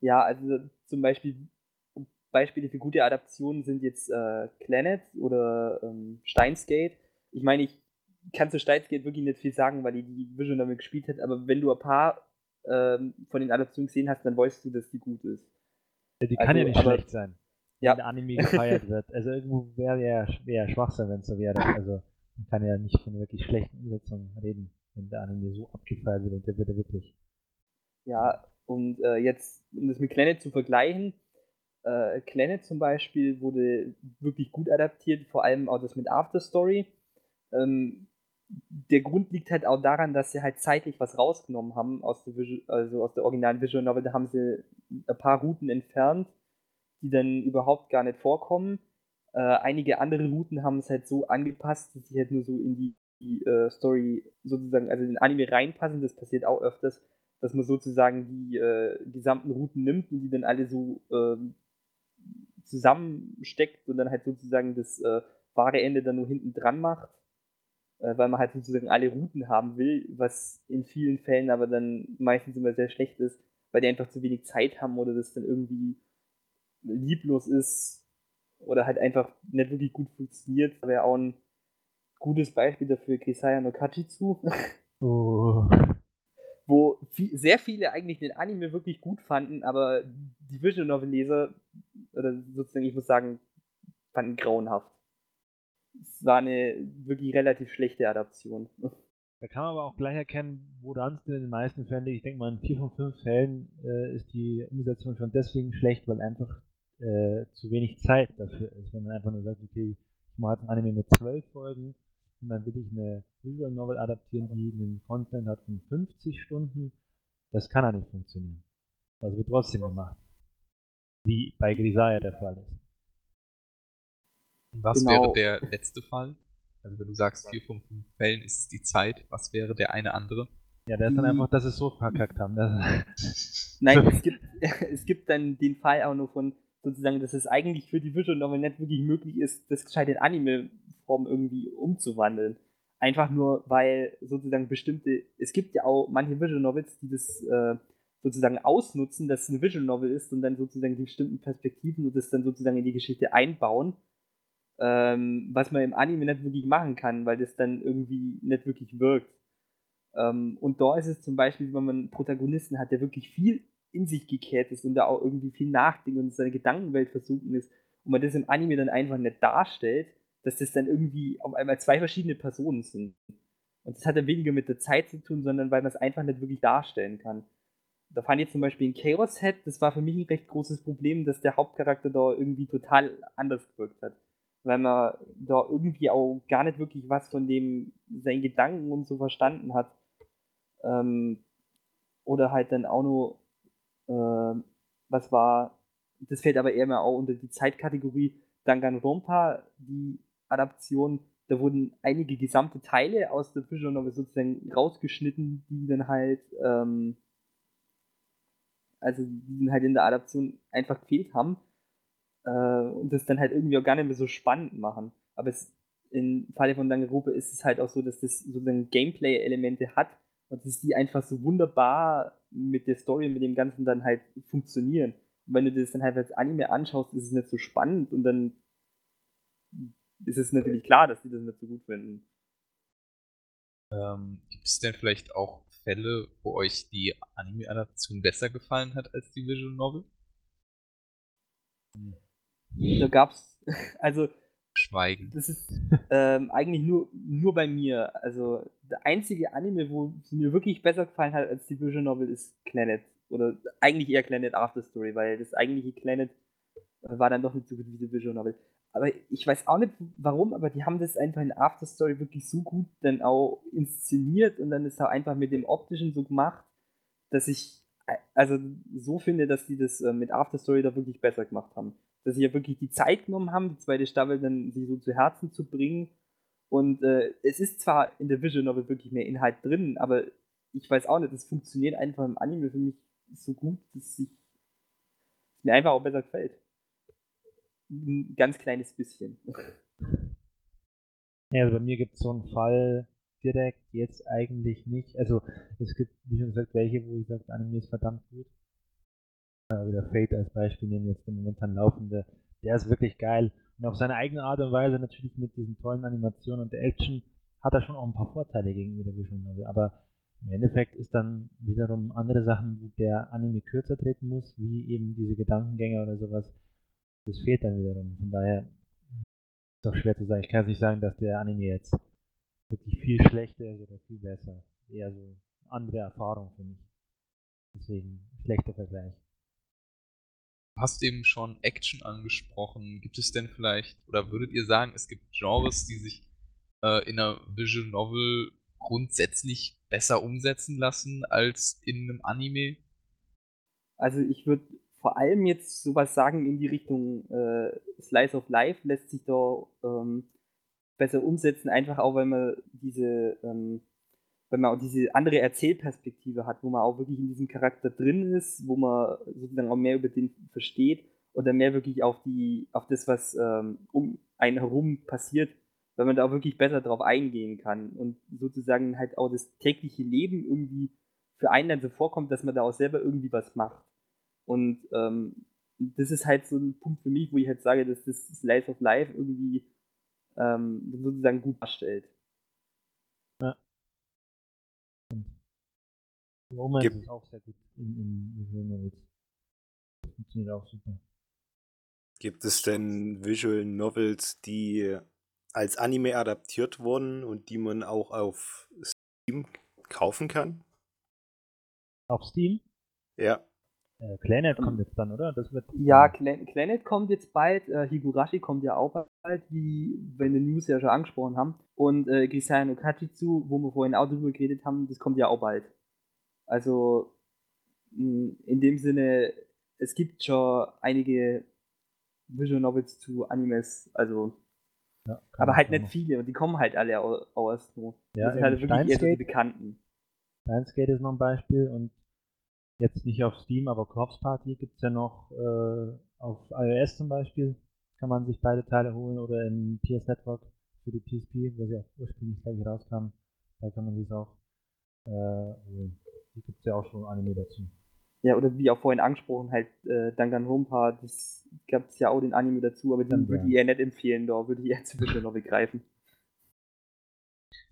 Ja, also zum Beispiel Beispiele für gute Adaptionen sind jetzt äh, Planet oder ähm, Steinsgate. Ich meine, ich kann zu Steinsgate wirklich nicht viel sagen, weil ich die Vision damit gespielt hat, aber wenn du ein paar ähm, von den Adaptionen gesehen hast, dann weißt du, dass die gut ist. Ja, die also, kann ja nicht aber, schlecht sein, ja. wenn der Anime gefeiert wird. Also irgendwo wäre ja wär Schwachsinn, wenn es so wäre. Also man kann ja nicht von wirklich schlechten Umsetzung reden, wenn der Anime so abgefeiert wird und der wird ja wirklich. Ja, und äh, jetzt, um das mit Planet zu vergleichen, äh, Planet zum Beispiel wurde wirklich gut adaptiert, vor allem auch das mit Afterstory. Ähm, der Grund liegt halt auch daran, dass sie halt zeitlich was rausgenommen haben aus der, Visual, also aus der originalen Visual Novel. Da haben sie ein paar Routen entfernt, die dann überhaupt gar nicht vorkommen. Äh, einige andere Routen haben es halt so angepasst, dass sie halt nur so in die, die äh, Story sozusagen, also in den Anime reinpassen. Das passiert auch öfters, dass man sozusagen die äh, gesamten Routen nimmt und die dann alle so ähm, zusammensteckt und dann halt sozusagen das äh, wahre Ende dann nur hinten dran macht äh, weil man halt sozusagen alle Routen haben will, was in vielen Fällen aber dann meistens immer sehr schlecht ist, weil die einfach zu wenig Zeit haben oder das dann irgendwie lieblos ist oder halt einfach nicht wirklich gut funktioniert. Da wäre auch ein gutes Beispiel dafür Kisaya no Kachitsu. Oh. wo viel, sehr viele eigentlich den Anime wirklich gut fanden, aber die Visual Novel Leser, oder sozusagen, ich muss sagen, fanden grauenhaft. Es war eine wirklich relativ schlechte Adaption. Da kann man aber auch gleich erkennen, woran es in den meisten Fällen liegt. Ich denke mal, in vier von fünf Fällen äh, ist die Umsetzung schon deswegen schlecht, weil einfach äh, zu wenig Zeit dafür ist. Wenn man einfach nur sagt, okay, ich mache jetzt ein Anime mit zwölf Folgen und dann will ich eine Visual Novel adaptieren, die einen Content hat von 50 Stunden, das kann ja nicht funktionieren. Das wird trotzdem gemacht. Wie bei Grisaya der Fall ist. Was Genau. wäre der letzte Fall? Also wenn du sagst, vier von fünf Fällen ist es die Zeit, was wäre der eine andere? Ja, der ist dann einfach, dass sie es so verkackt haben. Nein, es gibt, es gibt dann den Fall auch nur von sozusagen, dass es eigentlich für die Visual Novel nicht wirklich möglich ist, das gescheit in Anime-Form irgendwie umzuwandeln. Einfach nur, weil sozusagen bestimmte, es gibt ja auch manche Visual Novels, die das äh, sozusagen ausnutzen, dass es eine Visual Novel ist und dann sozusagen die bestimmten Perspektiven und das dann sozusagen in die Geschichte einbauen, ähm, was man im Anime nicht wirklich machen kann, weil das dann irgendwie nicht wirklich wirkt. Ähm, und da ist es zum Beispiel, wenn man einen Protagonisten hat, der wirklich viel in sich gekehrt ist und da auch irgendwie viel nachdenkt und seine Gedankenwelt versunken ist und man das im Anime dann einfach nicht darstellt, dass das dann irgendwie auf einmal zwei verschiedene Personen sind. Und das hat dann weniger mit der Zeit zu tun, sondern weil man es einfach nicht wirklich darstellen kann. Da fand ich zum Beispiel in Chaos Head, das war für mich ein recht großes Problem, dass der Hauptcharakter da irgendwie total anders gewirkt hat. Weil man da irgendwie auch gar nicht wirklich was von dem, seinen Gedanken und so verstanden hat. Ähm, oder halt dann auch nur, ähm, was war, das fällt aber eher mal auch unter die Zeitkategorie Danganronpa, die Adaption, da wurden einige gesamte Teile aus der Visual Novel sozusagen rausgeschnitten, die dann halt, ähm, also die dann halt in der Adaption einfach gefehlt haben äh, und das dann halt irgendwie auch gar nicht mehr so spannend machen. Aber es, im Falle von Danganronpa ist es halt auch so, dass das sozusagen Gameplay-Elemente hat und dass die einfach so wunderbar mit der Story und mit dem Ganzen dann halt funktionieren. Und wenn du das dann halt als Anime anschaust, ist es nicht so spannend und dann ist es natürlich klar, dass die das nicht so gut finden. Ähm, gibt es denn vielleicht auch Fälle, wo euch die Anime-Adaption besser gefallen hat als die Visual Novel? Da gab's, also Schweigen. das ist ähm, eigentlich nur, nur bei mir. Also der einzige Anime, wo es mir wirklich besser gefallen hat als die Visual Novel, ist Planet. Oder eigentlich eher Planet After Story, weil das eigentliche Planet war dann doch nicht so gut wie die Visual Novel. Aber ich weiß auch nicht warum, aber die haben das einfach in After Story wirklich so gut dann auch inszeniert und dann ist auch einfach mit dem Optischen so gemacht, dass ich äh, also so finde, dass die das äh, mit After Story da wirklich besser gemacht haben. Dass sie ja wirklich die Zeit genommen haben, die zweite Staffel dann sich so zu Herzen zu bringen. Und äh, es ist zwar in der Visual Novel wirklich mehr Inhalt drin, aber ich weiß auch nicht, das funktioniert einfach im Anime für mich so gut, dass ich mir einfach auch besser gefällt. Ein ganz kleines bisschen. Ja, also bei mir gibt es so einen Fall direkt jetzt eigentlich nicht. Also es gibt, wie schon gesagt, welche, wo ich sage, Anime ist verdammt gut. Äh, wieder Fate als Beispiel nehmen, jetzt der momentan laufende. Der ist wirklich geil. Und auf seine eigene Art und Weise natürlich mit diesen tollen Animationen und der Action hat er schon auch ein paar Vorteile gegenüber der Visual Novel. Aber im Endeffekt ist dann wiederum andere Sachen, wo der Anime kürzer treten muss, wie eben diese Gedankengänge oder sowas. Das fehlt dann wiederum. Von daher ist auch schwer zu sagen. Ich kann jetzt nicht sagen, dass der Anime jetzt wirklich viel schlechter ist oder viel besser. Eher so andere Erfahrung für mich. Deswegen schlechter Vergleich. Hast eben schon Action angesprochen. Gibt es denn vielleicht, oder würdet ihr sagen, es gibt Genres, die sich äh, in einer Visual Novel grundsätzlich besser umsetzen lassen als in einem Anime? Also ich würde vor allem jetzt sowas sagen in die Richtung äh, Slice of Life lässt sich da ähm, besser umsetzen, einfach auch, weil man diese, ähm, weil man auch diese andere Erzählperspektive hat, wo man auch wirklich in diesem Charakter drin ist, wo man sozusagen auch mehr über den versteht oder mehr wirklich auf die, auf das, was ähm, um einen herum passiert, weil man da auch wirklich besser drauf eingehen kann und sozusagen halt auch das tägliche Leben irgendwie für einen dann so vorkommt, dass man da auch selber irgendwie was macht. Und ähm, das ist halt so ein Punkt für mich, wo ich halt sage, dass das Slice of Life irgendwie ähm, sozusagen gut darstellt. Ja. Romance Gibt- ist auch sehr gut in, in Visual Novels. Funktioniert auch super. Gibt es denn Visual Novels, die als Anime adaptiert wurden und die man auch auf Steam kaufen kann? Auf Steam? Ja. Äh, Planet kommt jetzt dann, oder? Das wird Ja, Clan Planet kommt jetzt bald, äh, Higurashi kommt ja auch bald, wie wir in den News ja schon angesprochen haben. Und äh, Gisaya no Kachitsu, wo wir vorhin auch drüber geredet haben, das kommt ja auch bald. Also mh, in dem Sinne, es gibt schon einige Visual Novels zu Animes, also Ja, aber halt nicht viele und die kommen halt alle au- aus. So. Ja, das sind halt wirklich eher so die Steins Gate. Bekannten. Steins ist noch ein Beispiel und jetzt nicht auf Steam, aber Corpse Party gibt es ja noch äh, auf iOS zum Beispiel. Kann man sich beide Teile holen oder im PS Network für die PSP, wo sie auch ursprünglich gleich rauskamen. Da kann man sich auch äh, holen. Gibt es ja auch schon Anime dazu. Ja, oder wie auch vorhin angesprochen, halt äh, Danganronpa, das gab es ja auch den Anime dazu, aber den Stimmt, würde ja. ich eher nicht empfehlen, da würde ich eher zu Visual Novel greifen.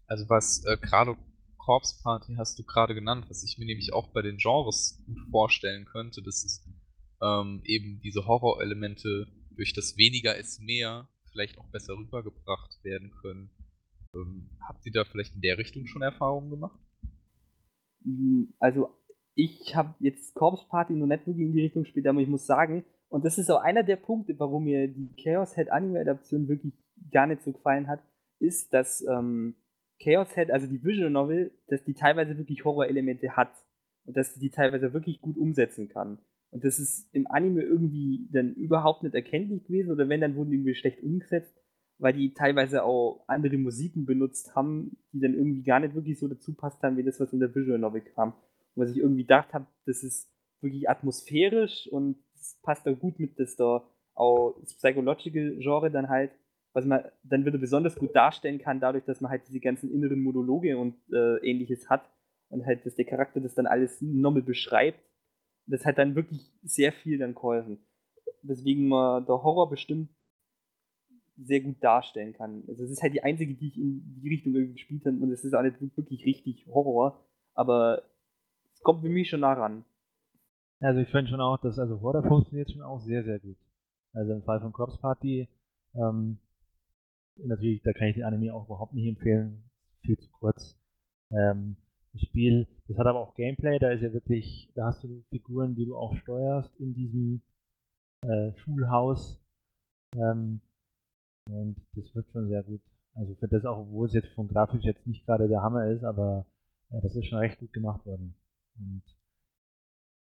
Also was äh, gerade Corpse Party hast du gerade genannt, was ich mir nämlich auch bei den Genres gut vorstellen könnte, dass es ähm, eben diese Horrorelemente durch das weniger ist mehr vielleicht auch besser rübergebracht werden können. Ähm, habt ihr da vielleicht in der Richtung schon Erfahrungen gemacht? Mm, Also, ich habe jetzt Corpse Party noch nicht wirklich in die Richtung gespielt, aber ich muss sagen, und das ist auch einer der Punkte, warum mir die Chaos Head Anime-Adaption wirklich gar nicht so gefallen hat, ist, dass ähm, Chaos Head, also die Visual Novel, dass die teilweise wirklich Horrorelemente hat und dass die die teilweise wirklich gut umsetzen kann. Und das ist im Anime irgendwie dann überhaupt nicht erkenntlich gewesen oder wenn, dann wurden die irgendwie schlecht umgesetzt, weil die teilweise auch andere Musiken benutzt haben, die dann irgendwie gar nicht wirklich so dazu passt haben, wie das, was in der Visual Novel kam. Und was ich irgendwie gedacht habe, das ist wirklich atmosphärisch und das passt da gut mit, dass da auch das Psychological Genre dann halt, was man dann wieder besonders gut darstellen kann, dadurch, dass man halt diese ganzen inneren Monologe und äh, ähnliches hat und halt, dass der Charakter das dann alles nochmal beschreibt. Das hat dann wirklich sehr viel dann geholfen. Weswegen man der Horror bestimmt sehr gut darstellen kann. Also es ist halt die einzige, die ich in die Richtung irgendwie gespielt habe und es ist auch nicht wirklich richtig Horror, aber es kommt für mich schon nah ran. Also ich finde schon auch, dass also Horror funktioniert schon auch sehr, sehr gut. Also im Fall von Corpse Party, ähm, natürlich, da kann ich den Anime auch überhaupt nicht empfehlen, viel zu kurz. Ähm, das Spiel, das hat aber auch Gameplay, da ist ja wirklich, da hast du Figuren, die du auch steuerst in diesem äh, Schulhaus. Ähm, und das wird schon sehr gut. Also für das auch, obwohl es jetzt von grafisch jetzt nicht gerade der Hammer ist, aber äh, das ist schon recht gut gemacht worden. Und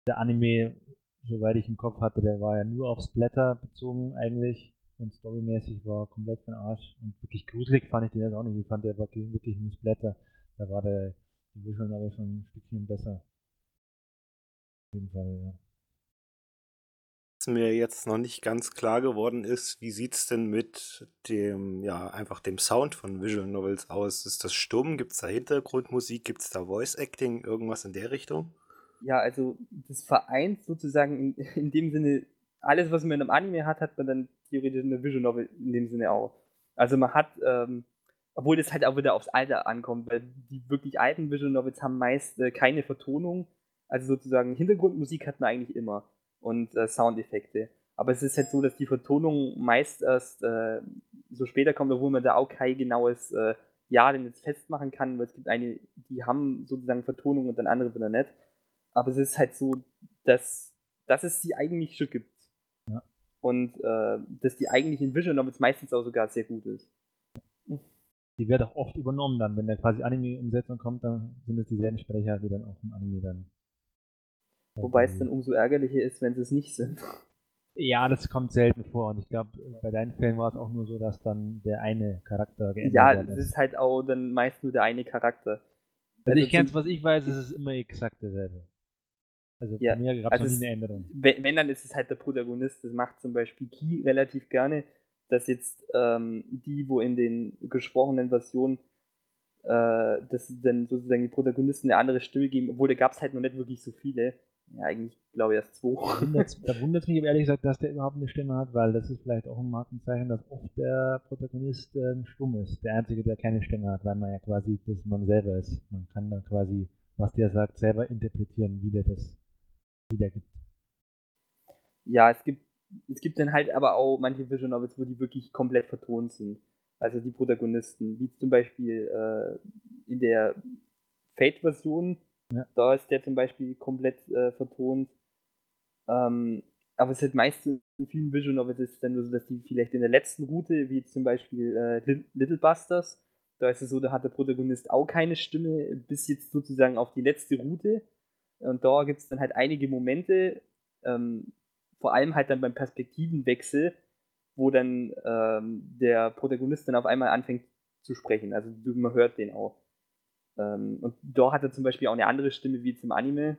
der Anime, soweit ich im Kopf hatte, der war ja nur aufs Blätter bezogen eigentlich und storymäßig war komplett den Arsch und wirklich gruselig fand ich den jetzt auch nicht. Ich fand der war wirklich nur Blätter. Da war der die Visual Novel schon ein Stückchen besser. Auf jeden Fall, ja. Mir jetzt noch nicht ganz klar geworden ist, wie sieht es denn mit dem, ja, einfach dem Sound von Visual Novels aus? Ist das stumm? Gibt es da Hintergrundmusik? Gibt es da Voice Acting? Irgendwas in der Richtung? Ja, also das vereint sozusagen in, in dem Sinne, alles, was man in einem Anime hat, hat man dann theoretisch in der Visual Novel in dem Sinne auch. Also man hat, ähm, obwohl das halt auch wieder aufs Alter ankommt, weil die wirklich alten Visual Novels haben meist äh, keine Vertonung. Also sozusagen Hintergrundmusik hat man eigentlich immer und äh, Soundeffekte. Aber es ist halt so, dass die Vertonung meist erst äh, so später kommt, obwohl man da auch kein genaues äh, Jahr denn jetzt festmachen kann, weil es gibt eine, die haben sozusagen Vertonung und dann andere wieder nicht. Aber es ist halt so, dass, dass es sie eigentlich schon gibt. Ja. Und äh, dass die eigentlich in Visual Novels meistens auch sogar sehr gut ist. Die wird auch oft übernommen dann, wenn der quasi Anime-Umsetzung kommt, dann sind es dieselben Sprecher, die dann auch im Anime dann. Wobei es dann umso ärgerlicher ist, wenn sie es nicht sind. Ja, das kommt selten vor und ich glaube, bei deinen Fällen war es auch nur so, dass dann der eine Charakter geändert Ja, worden es ist halt auch dann meist nur der eine Charakter. Also ich Also kenn's, zum- was ich weiß, ist es immer exakt derselbe. Also Ja, bei mir gab es also es- eine Änderung. wenn, wenn, dann ist es halt der Protagonist. Das macht zum Beispiel Key relativ gerne, dass jetzt ähm, die, wo in den gesprochenen Versionen, äh, dass dann sozusagen die Protagonisten eine andere Stimme geben, obwohl da gab es halt noch nicht wirklich so viele, Ja, eigentlich glaube ich erst zwei. da wundert es mich aber ehrlich gesagt, dass der überhaupt eine Stimme hat, weil das ist vielleicht auch ein Markenzeichen, dass oft der Protagonist äh, stumm ist. Der Einzige, der keine Stimme hat, weil man ja quasi das man selber ist. Man kann dann quasi, was der sagt, selber interpretieren, wie der das wiedergibt. Ja, es gibt, es gibt dann halt aber auch manche Visual Novels, wo die wirklich komplett vertont sind. Also die Protagonisten, wie zum Beispiel äh, in der Fate-Version ja. Da ist der zum Beispiel komplett äh, vertont. Ähm, aber es ist halt meistens in vielen Visual Novels ist dann nur so, dass die vielleicht in der letzten Route, wie zum Beispiel äh, Little Busters, da ist es so, da hat der Protagonist auch keine Stimme bis jetzt sozusagen auf die letzte Route. Und da gibt es dann halt einige Momente, ähm, vor allem halt dann beim Perspektivenwechsel, wo dann ähm, der Protagonist dann auf einmal anfängt zu sprechen. Also man hört den auch. Ähm, und da hat er zum Beispiel auch eine andere Stimme wie zum Anime.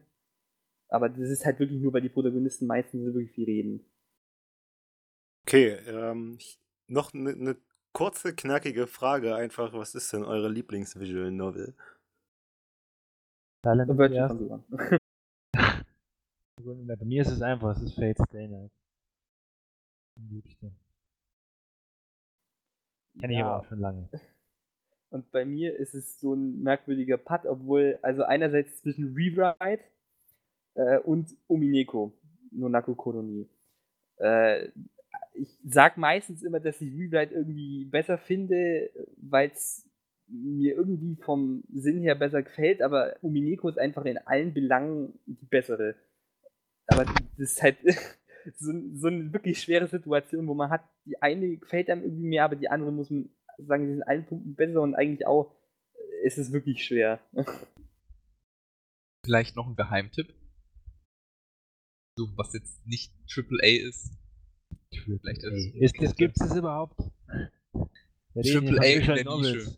Aber das ist halt wirklich nur, weil die Protagonisten meistens wirklich viel reden. Okay, ähm, noch eine ne kurze, knackige Frage einfach. Was ist denn eure Lieblingsvisual Novel? Silent Bei mir ist es einfach, es ist Fate Stay Night. Liebste. Kenne ich ja. aber auch schon lange. Und bei mir ist es so ein merkwürdiger Putt, obwohl, also einerseits zwischen Rewrite äh, und Umineko, Nonako Koroni. Äh, ich sag meistens immer, dass ich Rewrite irgendwie besser finde, weil es mir irgendwie vom Sinn her besser gefällt, aber Umineko ist einfach in allen Belangen die bessere. Aber das ist halt so, so eine wirklich schwere Situation, wo man hat, die eine gefällt einem irgendwie mehr, aber die andere muss man sagen, sie sind allen Punkten besser und eigentlich auch äh, ist es wirklich schwer. Vielleicht noch ein Geheimtipp. So, was jetzt nicht AAA ist. Vielleicht ist, ist das, gibt es überhaupt? Triple A in der Nische.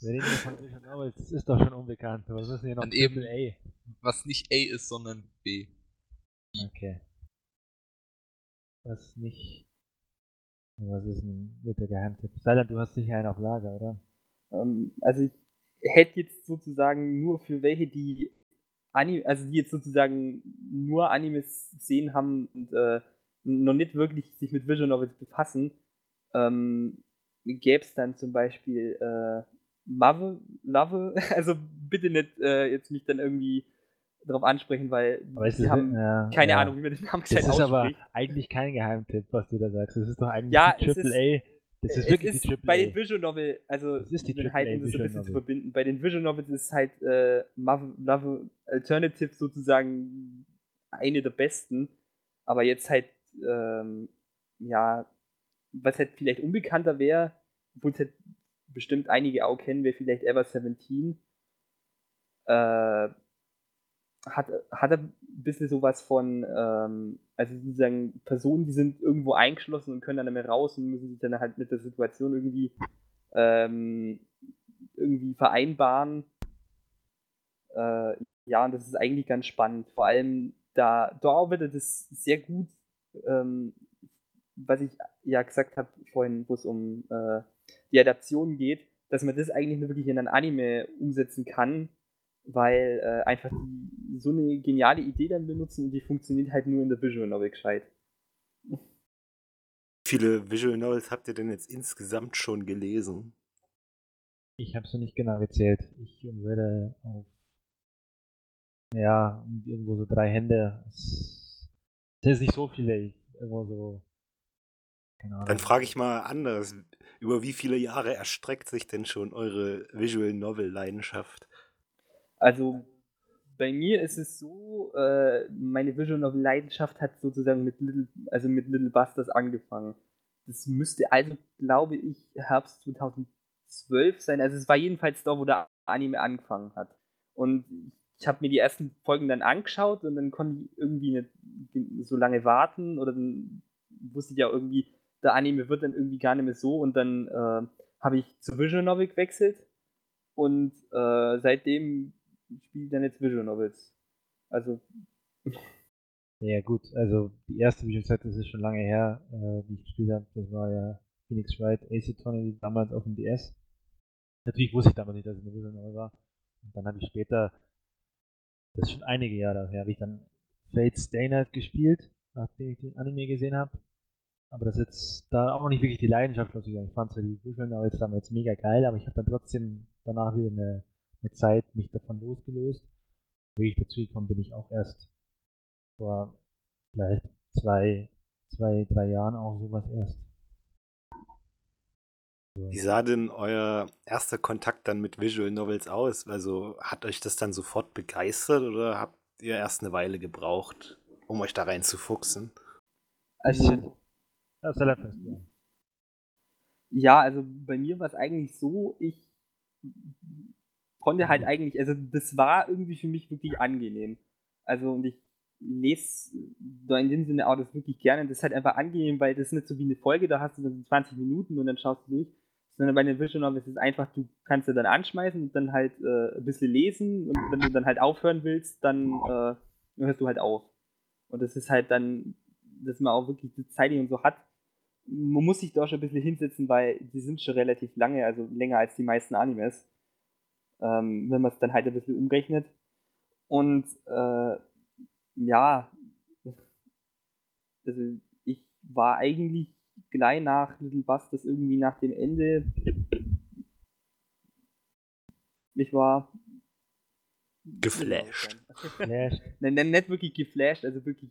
Wir reden hier von Visual Novels, das ist doch schon unbekannt. Was ist denn hier noch Triple A? Was nicht A ist, sondern B. Okay. Was nicht was ist ein guter Geheimtipp? Salat, du hast sicher einen auf Lager, oder? Ähm, also ich hätte jetzt sozusagen nur für welche, die Anime, also die jetzt sozusagen nur Animes sehen haben und äh, noch nicht wirklich sich mit Visual Novels befassen, ähm, gäbe es dann zum Beispiel äh, Mave, Love, also bitte nicht äh, jetzt mich dann irgendwie darauf ansprechen, weil sie haben ja, keine ja. Ahnung, wie man den Namen gescheit Das ist aber eigentlich kein Geheimtipp, was du da sagst. Das ist doch eigentlich ja, die Triple A. Das ist wirklich ist die Triple Bei den Visual Novel, also das ist die Triple halt, um das ein bisschen zu verbinden, bei den Visual Novels ist halt äh, Marvel Alternative sozusagen eine der besten, aber jetzt halt, ähm, ja, was halt vielleicht unbekannter wäre, obwohl es halt bestimmt einige auch kennen, wäre vielleicht Ever 17. Äh, hat, hat er ein bisschen sowas von, ähm, also sozusagen Personen, die sind irgendwo eingeschlossen und können dann nicht mehr raus und müssen sich dann halt mit der Situation irgendwie, ähm, irgendwie vereinbaren. Äh, ja, und das ist eigentlich ganz spannend. Vor allem da, da wird das sehr gut, ähm, was ich ja gesagt habe vorhin, wo es um äh, die Adaption geht, dass man das eigentlich nur wirklich in ein Anime umsetzen kann weil äh, einfach die so eine geniale Idee dann benutzen und die funktioniert halt nur in der Visual Novel gescheit. Wie viele Visual Novels habt ihr denn jetzt insgesamt schon gelesen? Ich habe sie nicht genau gezählt. Ich werde auf ja, irgendwo so drei Hände. Es sind nicht so viele. Ich, irgendwo so. Dann frage ich mal anders. Über wie viele Jahre erstreckt sich denn schon eure Visual Novel Leidenschaft? Also bei mir ist es so, äh, meine Visual Novel Leidenschaft hat sozusagen mit Little, also mit Little Busters angefangen. Das müsste also, glaube ich, Herbst 2012 sein. Also es war jedenfalls da, wo der Anime angefangen hat. Und ich habe mir die ersten Folgen dann angeschaut und dann konnte ich irgendwie nicht so lange warten oder dann wusste ich ja irgendwie, der Anime wird dann irgendwie gar nicht mehr so und dann äh, habe ich zu Visual Novel gewechselt und äh, seitdem spiele dann jetzt Visual Novels. Also. Ja, gut, also die erste Visual Set, das ist schon lange her, äh, die ich gespielt habe. Das war ja Phoenix Wright Ace Attorney damals auf dem DS. Natürlich wusste ich damals nicht, dass es eine Visual Novel war. Und dann habe ich später, das ist schon einige Jahre her, habe ich dann Fate Stay Night gespielt, nachdem ich den Anime gesehen habe. Aber das ist jetzt da auch noch nicht wirklich die Leidenschaft losgegangen. Ich fand zwar die Visual Novels damals mega geil, aber ich habe dann trotzdem danach wieder eine, eine Zeit mich davon losgelöst. Wie ich dazu gekommen bin, ich auch erst vor vielleicht zwei, zwei, drei Jahren auch sowas erst. Wie sah denn euer erster Kontakt dann mit Visual Novels aus? Also hat euch das dann sofort begeistert oder habt ihr erst eine Weile gebraucht, um euch da reinzufuchsen? Also, ja. ja, also bei mir war es eigentlich so, ich konnte halt eigentlich, also das war irgendwie für mich wirklich angenehm. Also und ich lese da in dem Sinne auch das wirklich gerne. Das ist halt einfach angenehm, weil das ist nicht so wie eine Folge, da hast du dann 20 Minuten und dann schaust du durch. Sondern bei einer Visual Novel ist es einfach, du kannst ja dann anschmeißen und dann halt äh, ein bisschen lesen und wenn du dann halt aufhören willst, dann äh, hörst du halt auf. Und das ist halt dann, dass man auch wirklich die Zeit und so hat. Man muss sich da schon ein bisschen hinsetzen, weil die sind schon relativ lange, also länger als die meisten Animes. Ähm, wenn man es dann halt ein bisschen umrechnet. Und äh, ja, also ich war eigentlich gleich nach Little Busters irgendwie nach dem Ende. Ich war Geflasht. Flash. Nein, nein, nicht wirklich geflasht, also wirklich,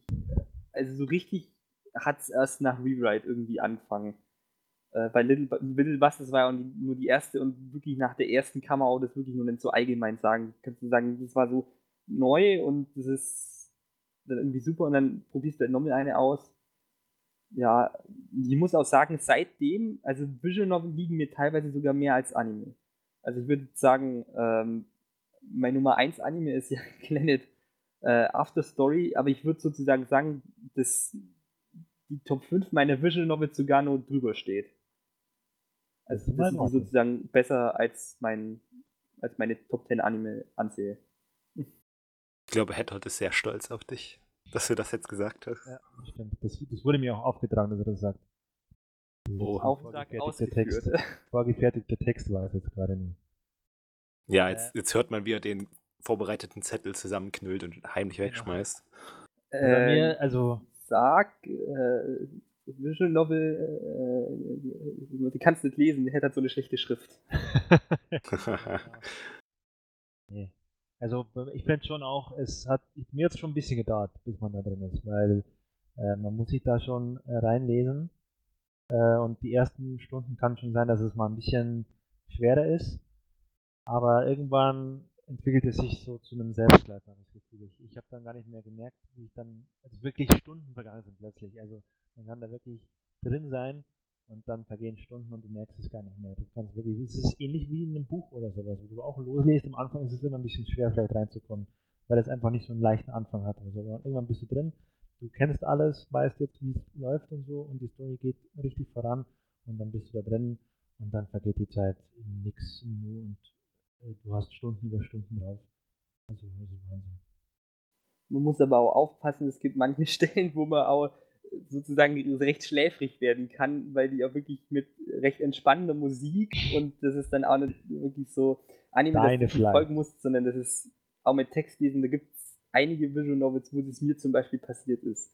also so richtig hat es erst nach Rewrite irgendwie angefangen. Äh, bei Little, Little Busters war ja nur die erste und wirklich nach der ersten man auch das wirklich nur so allgemein sagen. Kannst du sagen, das war so neu und das ist dann irgendwie super und dann probierst du halt nochmal eine aus. Ja, ich muss auch sagen, seitdem, also Visual Novel liegen mir teilweise sogar mehr als Anime. Also ich würde sagen, ähm, mein Nummer 1 Anime ist ja Planet äh, After Story, aber ich würde sozusagen sagen, dass die Top 5 meiner Visual Novel sogar nur drüber steht. Also, Das ist sozusagen besser als, mein, als meine Top 10 Anime ansehe. Ich glaube, Hedgehog ist sehr stolz auf dich, dass du das jetzt gesagt hast. Ja, stimmt. Das, das wurde mir auch aufgetragen, dass er das sagt. Oh. Auftrag Vorgefertigter Text, vorgefertigter Text war es jetzt gerade nicht. Ja, jetzt, jetzt hört man, wie er den vorbereiteten Zettel zusammenknüllt und heimlich wegschmeißt. Bei Ähm, mir, also, sag, äh, Visual Novel, äh, du kannst nicht lesen, der hat halt so eine schlechte Schrift. nee. Also ich finde schon auch, es hat mir jetzt schon ein bisschen gedauert, bis man da drin ist, weil äh, man muss sich da schon äh, reinlesen äh, und die ersten Stunden kann schon sein, dass es mal ein bisschen schwerer ist, aber irgendwann entwickelt es sich so zu einem Selbstläufer, ich. Ich, habe dann gar nicht mehr gemerkt, wie ich dann, also wirklich Stunden vergangen sind plötzlich. Also man kann da wirklich drin sein und dann vergehen Stunden und du merkst es gar nicht mehr. Du kannst wirklich, es ist ähnlich wie in einem Buch oder sowas, wo du auch loslässt. Am Anfang ist es immer ein bisschen schwer, vielleicht reinzukommen, weil es einfach nicht so einen leichten Anfang hat oder so. Aber irgendwann bist du drin, du kennst alles, weißt jetzt, wie es läuft und so und die Story geht richtig voran und dann bist du da drin und dann vergeht die Zeit in nix und du hast Stunden über Stunden drauf. Also, also Wahnsinn. Man muss aber auch aufpassen, es gibt manche Stellen, wo man auch sozusagen recht schläfrig werden kann, weil die auch wirklich mit recht entspannender Musik und das ist dann auch nicht wirklich so Anime, Deine das du folgen musst, sondern das ist auch mit Text lesen. Da gibt es einige Visual Novels, wo das mir zum Beispiel passiert ist.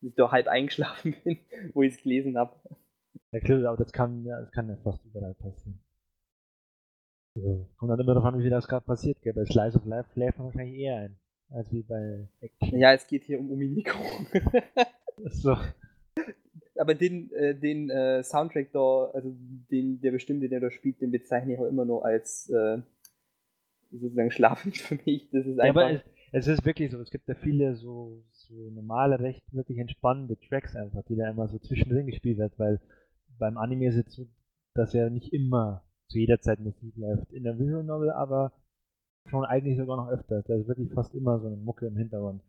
Dass ich da halb eingeschlafen bin, wo ich es gelesen habe. Ja, klar, aber das kann, ja, das kann ja fast überall passieren. Also, kommt dann immer darauf an, wie das gerade passiert, gell? Bei Slice of Life schläft man wahrscheinlich eher ein, als wie bei Action. Ja, es geht hier um Uminico. So. aber den, äh, den äh, Soundtrack da, also den, der bestimmte, der da spielt, den bezeichne ich auch immer nur als äh, sozusagen schlafend für mich. Das ist Ja, einfach. aber es, es ist wirklich so, es gibt ja viele so, so normale, recht wirklich entspannende Tracks einfach, die da immer so zwischendrin gespielt wird, weil beim Anime ist es so, dass ja nicht immer zu jeder Zeit Musik läuft. In der Visual Novel aber schon eigentlich sogar noch öfter. Da ist wirklich fast immer so eine Mucke im Hintergrund.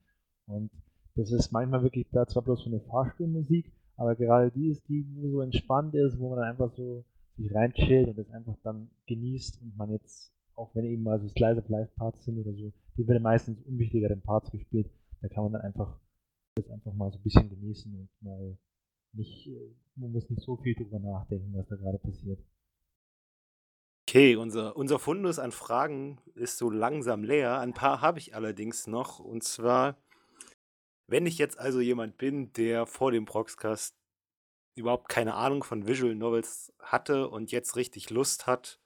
Und das ist manchmal wirklich da zwar bloß so eine Fahrstuhlmusik, aber gerade die ist die, wo so entspannt ist, wo man dann einfach so sich reinchillt und das einfach dann genießt und man jetzt, auch wenn eben mal so Slice of Life Parts sind oder so, die werden meistens unwichtigeren Parts gespielt, da kann man dann einfach das einfach mal so ein bisschen genießen und mal nicht, äh, man muss nicht so viel drüber nachdenken, was da gerade passiert. Okay, unser, unser Fundus an Fragen ist so langsam leer. Ein paar habe ich allerdings noch. Und zwar, Wenn ich jetzt also jemand bin, der vor dem Proxcast überhaupt keine Ahnung von Visual Novels hatte und jetzt richtig Lust hat,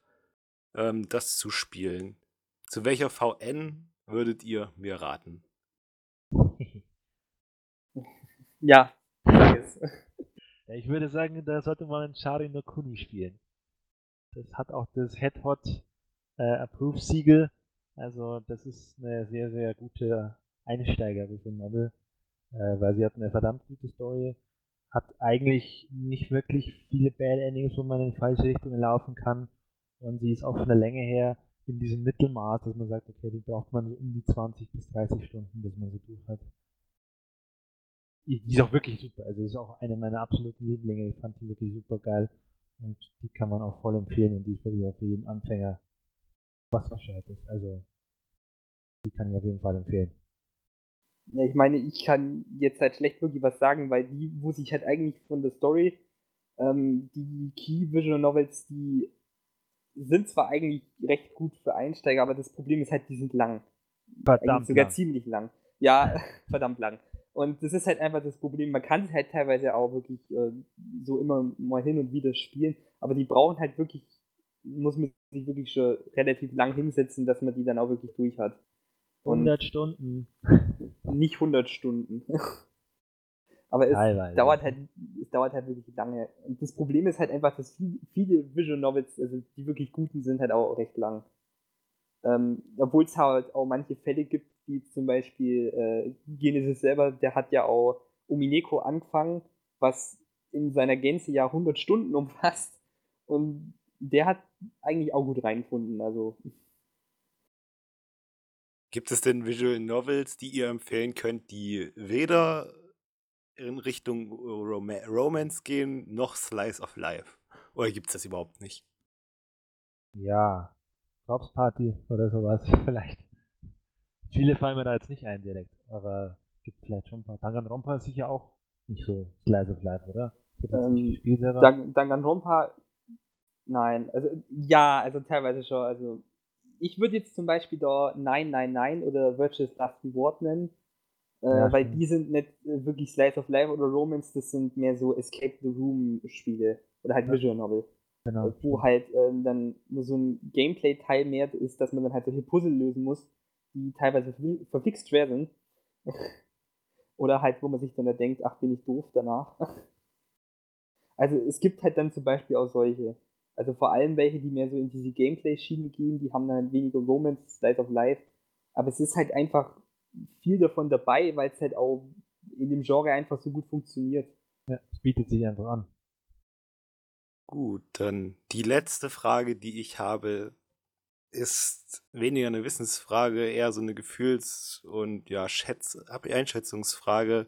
ähm, das zu spielen, zu welcher VN würdet ihr mir raten? Ja, ich würde sagen, da sollte man Shari no Kuni spielen. Das hat auch das Head Hot äh, Approve Siegel. Also das ist eine sehr, sehr gute Einsteiger Visual Novel, äh, weil sie hat eine verdammt gute Story, hat eigentlich nicht wirklich viele Bad Endings, wo man in falsche Richtung laufen kann und sie ist auch von der Länge her in diesem Mittelmaß, dass man sagt, okay, die braucht man so um die 20 bis 30 Stunden, bis man sie durch hat. Die ist auch wirklich super. Also ist auch eine meiner absoluten Lieblinge. Ich fand die wirklich super geil. Und die kann man auch voll empfehlen. Und die ist wirklich auch für jeden Anfänger was Bescheid ist. Also die kann ich auf jeden Fall empfehlen. Ja, ich meine, ich kann jetzt halt schlecht wirklich was sagen, weil die, wo sich halt eigentlich von der Story, ähm, die Key Visual Novels, die sind zwar eigentlich recht gut für Einsteiger, aber das Problem ist halt, die sind lang. Verdammt eigentlich sogar lang. ziemlich lang. Ja, verdammt lang. Und das ist halt einfach das Problem. Man kann es halt teilweise auch wirklich äh, so immer mal hin und wieder spielen, aber die brauchen halt wirklich, muss man sich wirklich schon relativ lang hinsetzen, dass man die dann auch wirklich durch hat. Und 100 Stunden. nicht 100 Stunden. aber es Teilweise. dauert halt, es dauert halt wirklich lange. Und das Problem ist halt einfach, dass viel, viele Visual Novels, also die wirklich guten sind, halt auch recht lang. Ähm, Obwohl es halt auch manche Fälle gibt, wie zum Beispiel äh, Genesis selber, der hat ja auch Umineko angefangen, was in seiner Gänze ja 100 Stunden umfasst. Und der hat eigentlich auch gut reingefunden. Also Gibt es denn Visual Novels, die ihr empfehlen könnt, die weder in Richtung Rom Romance gehen, noch Slice of Life? Oder gibt es das überhaupt nicht? Ja. Corpse Party oder sowas vielleicht. Viele fallen mir da jetzt nicht ein direkt, aber gibt vielleicht schon ein paar. Danganronpa ist sicher auch nicht so Slice of Life, oder? Ähm, nicht gespielt selber. Dang- Danganronpa, nein, also ja, also teilweise schon. Also ich würde jetzt zum Beispiel da 999 oder Virtuous Last Reward nennen, äh, Ja, weil stimmt. die sind nicht äh, wirklich Slice of Life oder Romance, das sind mehr so Escape the Room Spiele oder halt Ja. Visual Novel, genau. äh, wo halt ähm, dann nur so ein Gameplay-Teil mehr ist, dass man dann halt solche Puzzle lösen muss, die teilweise verflixt schwer sind. oder halt, wo man sich dann da denkt, ach, bin ich doof danach. Also es gibt halt dann zum Beispiel auch solche. Also vor allem welche, die mehr so in diese Gameplay-Schiene gehen, die haben dann halt weniger Romance, Slice of Life. Aber es ist halt einfach viel davon dabei, weil es halt auch in dem Genre einfach so gut funktioniert. Ja, es bietet sich einfach an. Gut, dann die letzte Frage, die ich habe, ist weniger eine Wissensfrage, eher so eine Gefühls- und ja, Schätz Einschätzungsfrage.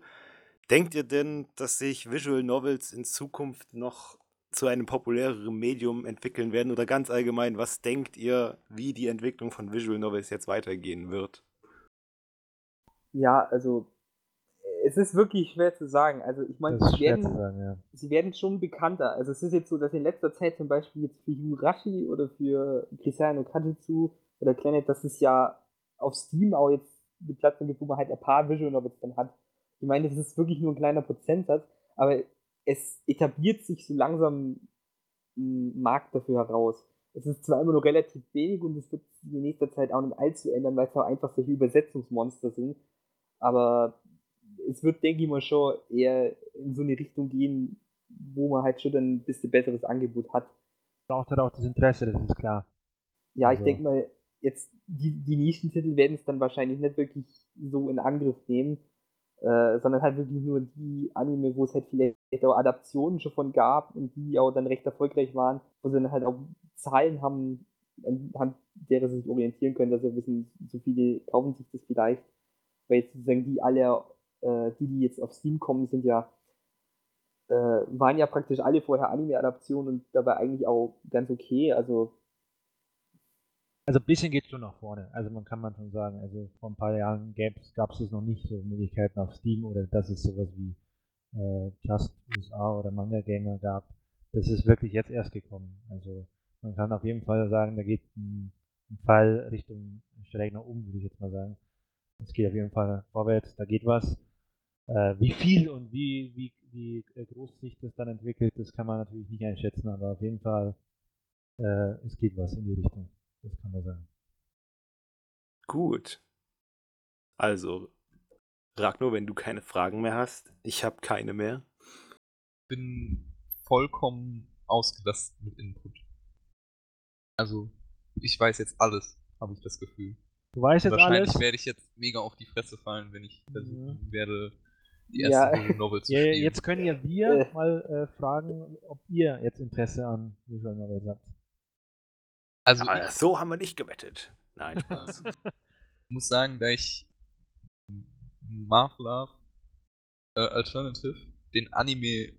Denkt ihr denn, dass sich Visual Novels in Zukunft noch zu einem populäreren Medium entwickeln werden? Oder ganz allgemein, was denkt ihr, wie die Entwicklung von Visual Novels jetzt weitergehen wird? Ja, also es ist wirklich schwer zu sagen. Also ich meine, Das ist sie werden, sagen, ja. sie werden schon bekannter. Also es ist jetzt so, dass in letzter Zeit zum Beispiel jetzt für Yurashi oder für Cristiano Kajitsu oder Planet, dass es ja auf Steam auch jetzt eine Plattform gibt, wo man halt ein paar Visual Novels dann hat. Ich meine, das ist wirklich nur ein kleiner Prozentsatz, aber es etabliert sich so langsam ein Markt dafür heraus. Es ist zwar immer noch relativ wenig und es wird sich in nächster Zeit auch nicht allzu ändern, weil es auch einfach solche Übersetzungsmonster sind. Aber es wird, denke ich mal, schon eher in so eine Richtung gehen, wo man halt schon dann ein bisschen besseres Angebot hat. Braucht halt auch das Interesse, das ist klar. Ja, ich Also- denke mal, jetzt die, die Nischentitel werden es dann wahrscheinlich nicht wirklich so in Angriff nehmen, äh, sondern halt wirklich nur die Anime, wo es halt vielleicht auch Adaptionen schon von gab und die auch dann recht erfolgreich waren, wo sie dann halt auch Zahlen haben, anhand derer sie sich orientieren können, dass sie wissen, so viele kaufen sich das vielleicht. Weil jetzt sozusagen die alle, äh, die, die jetzt auf Steam kommen, sind ja, äh, waren ja praktisch alle vorher Anime-Adaptionen und dabei eigentlich auch ganz okay. Also Also ein bisschen geht schon nach vorne. Also man kann man schon sagen, also vor ein paar Jahren gab es es noch nicht so Möglichkeiten auf Steam oder dass es sowas wie äh, Just USA oder Manga Gamer gab. Das ist wirklich jetzt erst gekommen. Also man kann auf jeden Fall sagen, da geht ein, ein Fall Richtung schräg nach oben, würde ich jetzt mal sagen. Es geht auf jeden Fall vorwärts, da geht was. Äh, wie viel und wie, wie, wie äh, groß sich das dann entwickelt, das kann man natürlich nicht einschätzen, aber auf jeden Fall, äh, es geht was in die Richtung. Das kann man sagen. Gut. Also, Ragnar, wenn du keine Fragen mehr hast, ich habe keine mehr. Bin vollkommen ausgelastet mit Input. Also, ich weiß jetzt alles, habe ich das Gefühl. Du weißt jetzt Wahrscheinlich alles. werde ich jetzt mega auf die Fresse fallen, wenn ich versuchen Ja. werde, die Ja. erste Visual Novel zu Ja, spielen. jetzt können ja wir Äh. mal äh, fragen, ob ihr jetzt Interesse an Visual Novels habt. also Aber so haben wir nicht gewettet. Nein, Spaß. ich muss sagen, da ich Marvel Love äh, Alternative, den Anime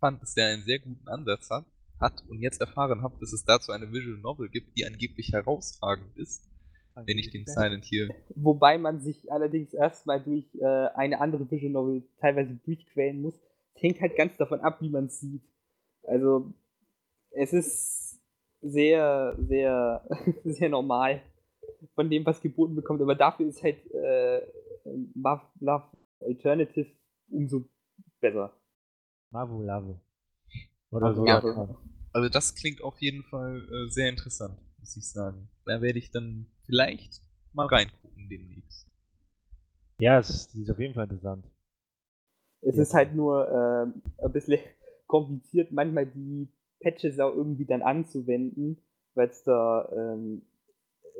fand, dass der einen sehr guten Ansatz hat, hat und jetzt erfahren habe, dass es dazu eine Visual Novel gibt, die angeblich herausragend ist, wenn ich den Silent Hill Wobei man sich allerdings erstmal durch äh, eine andere Visual Novel teilweise durchquälen muss. Es hängt halt ganz davon ab, wie man es sieht. Also, es ist sehr, sehr, sehr normal von dem, was geboten bekommt, aber dafür ist halt äh, Love, Love Alternative umso besser. Mavu Lavu. Oder so. Ja. sagt man. Also das klingt auf jeden Fall äh, sehr interessant, muss ich sagen. Da werde ich dann vielleicht mal reingucken demnächst. Ja, es ist, die ist auf jeden Fall interessant. Es Ja. ist halt nur ähm, ein bisschen kompliziert, manchmal die Patches auch irgendwie dann anzuwenden, weil es da ähm,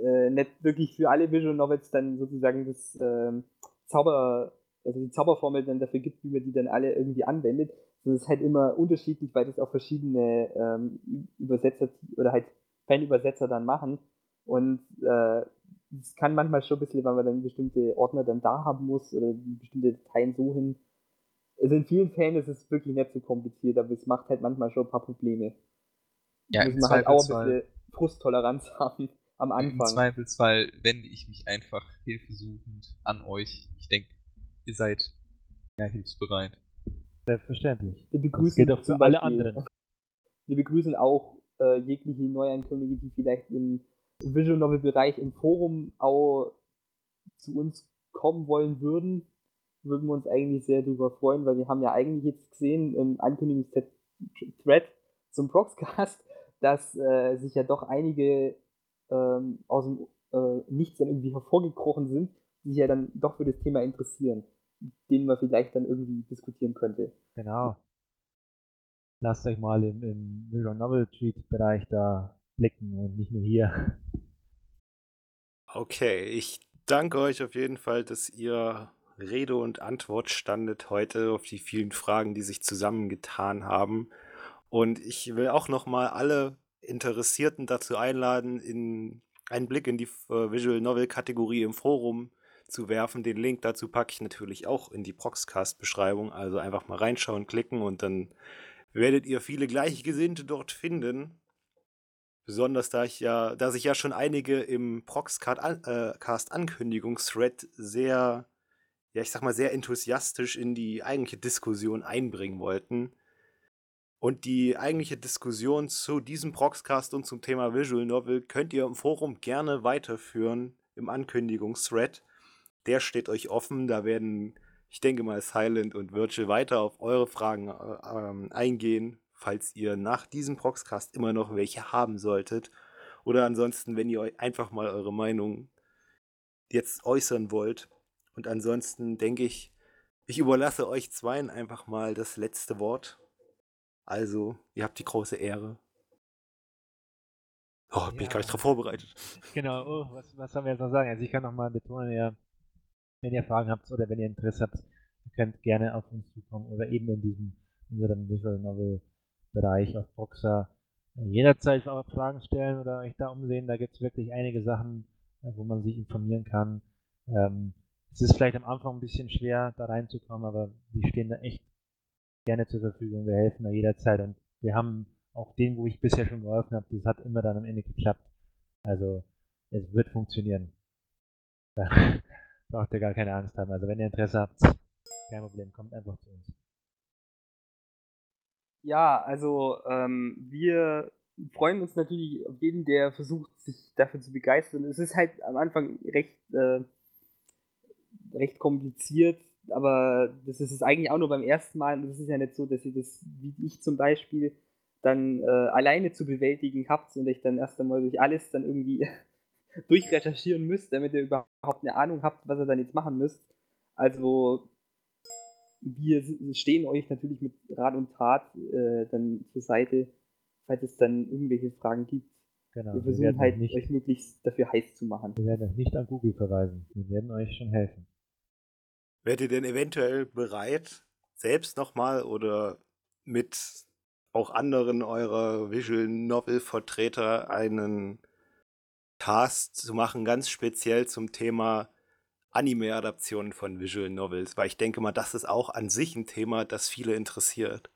äh, nicht wirklich für alle Visual Novels dann sozusagen das ähm, Zauber, also die Zauberformel dann dafür gibt, wie man die dann alle irgendwie anwendet. Das ist halt immer unterschiedlich, weil das auch verschiedene ähm, Übersetzer oder halt Fanübersetzer dann machen. Und äh, es kann manchmal schon ein bisschen, weil man dann bestimmte Ordner dann da haben muss oder bestimmte Dateien so hin. Also in vielen Fällen ist es wirklich nicht so kompliziert, aber es macht halt manchmal schon ein paar Probleme. Ja, im muss man halt auch ein bisschen Frusttoleranz haben am Im Anfang. Zweifelsfall wende ich mich einfach hilfesuchend an euch. Ich denke, ihr seid ja hilfsbereit. Selbstverständlich. Wir Das begrüßen gilt auch für zum alle anderen. Wir begrüßen auch äh, jegliche Neuankömmlinge, die vielleicht im Visual Novel Bereich im Forum auch zu uns kommen wollen würden. Würden wir uns eigentlich sehr darüber freuen, weil wir haben ja eigentlich jetzt gesehen im Ankündigungsthread zum Proxcast, dass äh, sich ja doch einige ähm, aus dem äh, Nichts dann irgendwie hervorgekrochen sind, die sich ja dann doch für das Thema interessieren, denen man vielleicht dann irgendwie diskutieren könnte. Genau. Lasst euch mal im, im Visual Novel Tweet Bereich da blicken und nicht nur hier. Okay, ich danke euch auf jeden Fall, dass ihr Rede und Antwort standet heute auf die vielen Fragen, die sich zusammengetan haben. Und ich will auch nochmal alle Interessierten dazu einladen, in einen Blick in die äh, Visual Novel Kategorie im Forum zu werfen. Den Link dazu packe ich natürlich auch in die Proxcast-Beschreibung. Also einfach mal reinschauen, klicken und dann werdet ihr viele Gleichgesinnte dort finden. Besonders da ich ja, da sich ja schon einige im Proxcast an, äh, sehr, ja, ich sag mal, sehr enthusiastisch in die eigentliche Diskussion einbringen wollten. Und die eigentliche Diskussion zu diesem Proxcast und zum Thema Visual Novel könnt ihr im Forum gerne weiterführen im Ankündigungsthread. Der steht euch offen. Da werden, ich denke mal, Silent und Virtual weiter auf eure Fragen äh, ähm, eingehen, falls ihr nach diesem Proxcast immer noch welche haben solltet. Oder ansonsten, wenn ihr euch einfach mal eure Meinung jetzt äußern wollt. Und ansonsten denke ich, ich überlasse euch zweien einfach mal das letzte Wort. Also, ihr habt die große Ehre. Oh, bin ich gar nicht Ja. drauf vorbereitet. Genau, oh, was, was sollen wir jetzt noch sagen? Also ich kann nochmal betonen, ihr, wenn ihr Fragen habt oder wenn ihr Interesse habt, ihr könnt gerne auf uns zukommen oder eben in diesem unserem Visual Novel Bereich auf Boxer äh, jederzeit auch Fragen stellen oder euch da umsehen. Da gibt es wirklich einige Sachen, äh, wo man sich informieren kann. Ähm, es ist vielleicht am Anfang ein bisschen schwer, da reinzukommen, aber wir stehen da echt gerne zur Verfügung. Wir helfen da jederzeit und wir haben auch den, wo ich bisher schon geholfen habe, das hat immer dann am Ende geklappt. Also es wird funktionieren. Da braucht ihr gar keine Angst haben. Also wenn ihr Interesse habt, kein Problem, kommt einfach zu uns. Ja, also ähm, wir freuen uns natürlich auf jeden, der versucht, sich dafür zu begeistern. Es ist halt am Anfang recht, äh, recht kompliziert, aber das ist es eigentlich auch nur beim ersten Mal. Und es ist ja nicht so, dass ihr das, wie ich zum Beispiel, dann äh, alleine zu bewältigen habt und euch dann erst einmal durch alles dann irgendwie durchrecherchieren müsst, damit ihr überhaupt eine Ahnung habt, was ihr dann jetzt machen müsst. Also wir stehen euch natürlich mit Rat und Tat äh, dann zur Seite, falls es dann irgendwelche Fragen gibt. Genau, wir versuchen wir halt, nicht, euch möglichst dafür heiß zu machen. Wir werden euch nicht an Google verweisen. Wir werden euch schon helfen. Werdet ihr denn eventuell bereit, selbst nochmal oder mit auch anderen eurer Visual Novel Vertreter einen Cast zu machen, ganz speziell zum Thema Anime-Adaptionen von Visual Novels, weil ich denke mal, das ist auch an sich ein Thema, das viele interessiert.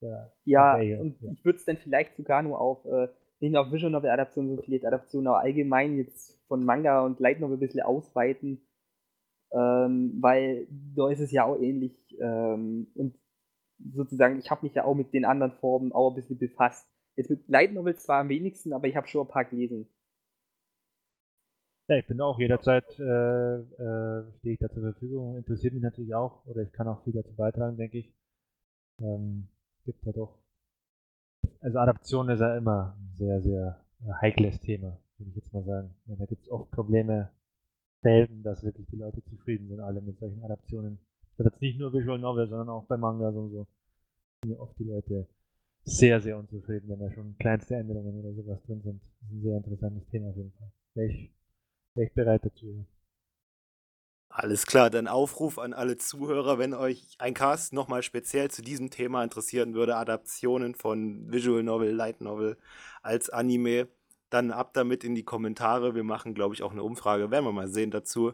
Ja, ja okay, und ja. ich würde es dann vielleicht sogar nur auf, äh, nicht nur auf Visual Novel-Adaptionen, sondern vielleicht Adaptionen auch allgemein jetzt von Manga und Light Novel ein bisschen ausweiten, ähm, weil da ist es ja auch ähnlich. Ähm, und sozusagen, ich habe mich ja auch mit den anderen Formen auch ein bisschen befasst. Jetzt mit Light Novels zwar am wenigsten, aber ich habe schon ein paar gelesen. Ja, ich bin auch jederzeit äh, äh, stehe ich da zur Verfügung. Interessiert mich natürlich auch, oder ich kann auch viel dazu beitragen, denke ich. Ähm, gibt ja doch. Also Adaption ist ja immer ein sehr, sehr äh, heikles Thema, würde ich jetzt mal sagen. Ja, da gibt es oft Probleme, selten, dass wirklich die Leute zufrieden sind, alle mit solchen Adaptionen. Das ist nicht nur Visual Novel, sondern auch bei Manga und so. Sind oft die Leute sehr, sehr unzufrieden, wenn da schon kleinste Änderungen oder sowas drin sind. Das ist ein sehr interessantes Thema auf jeden Fall. Welch Ich bereit dazu. Alles klar, dann Aufruf an alle Zuhörer, wenn euch ein Cast nochmal speziell zu diesem Thema interessieren würde, Adaptionen von Visual Novel, Light Novel als Anime, dann ab damit in die Kommentare. Wir machen, glaube ich, auch eine Umfrage, werden wir mal sehen dazu.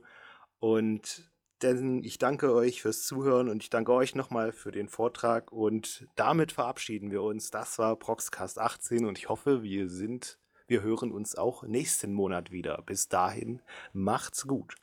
Und denn ich danke euch fürs Zuhören und ich danke euch nochmal für den Vortrag und damit verabschieden wir uns. Das war Proxcast 18 und ich hoffe, wir sind wir hören uns auch nächsten Monat wieder. Bis dahin, macht's gut.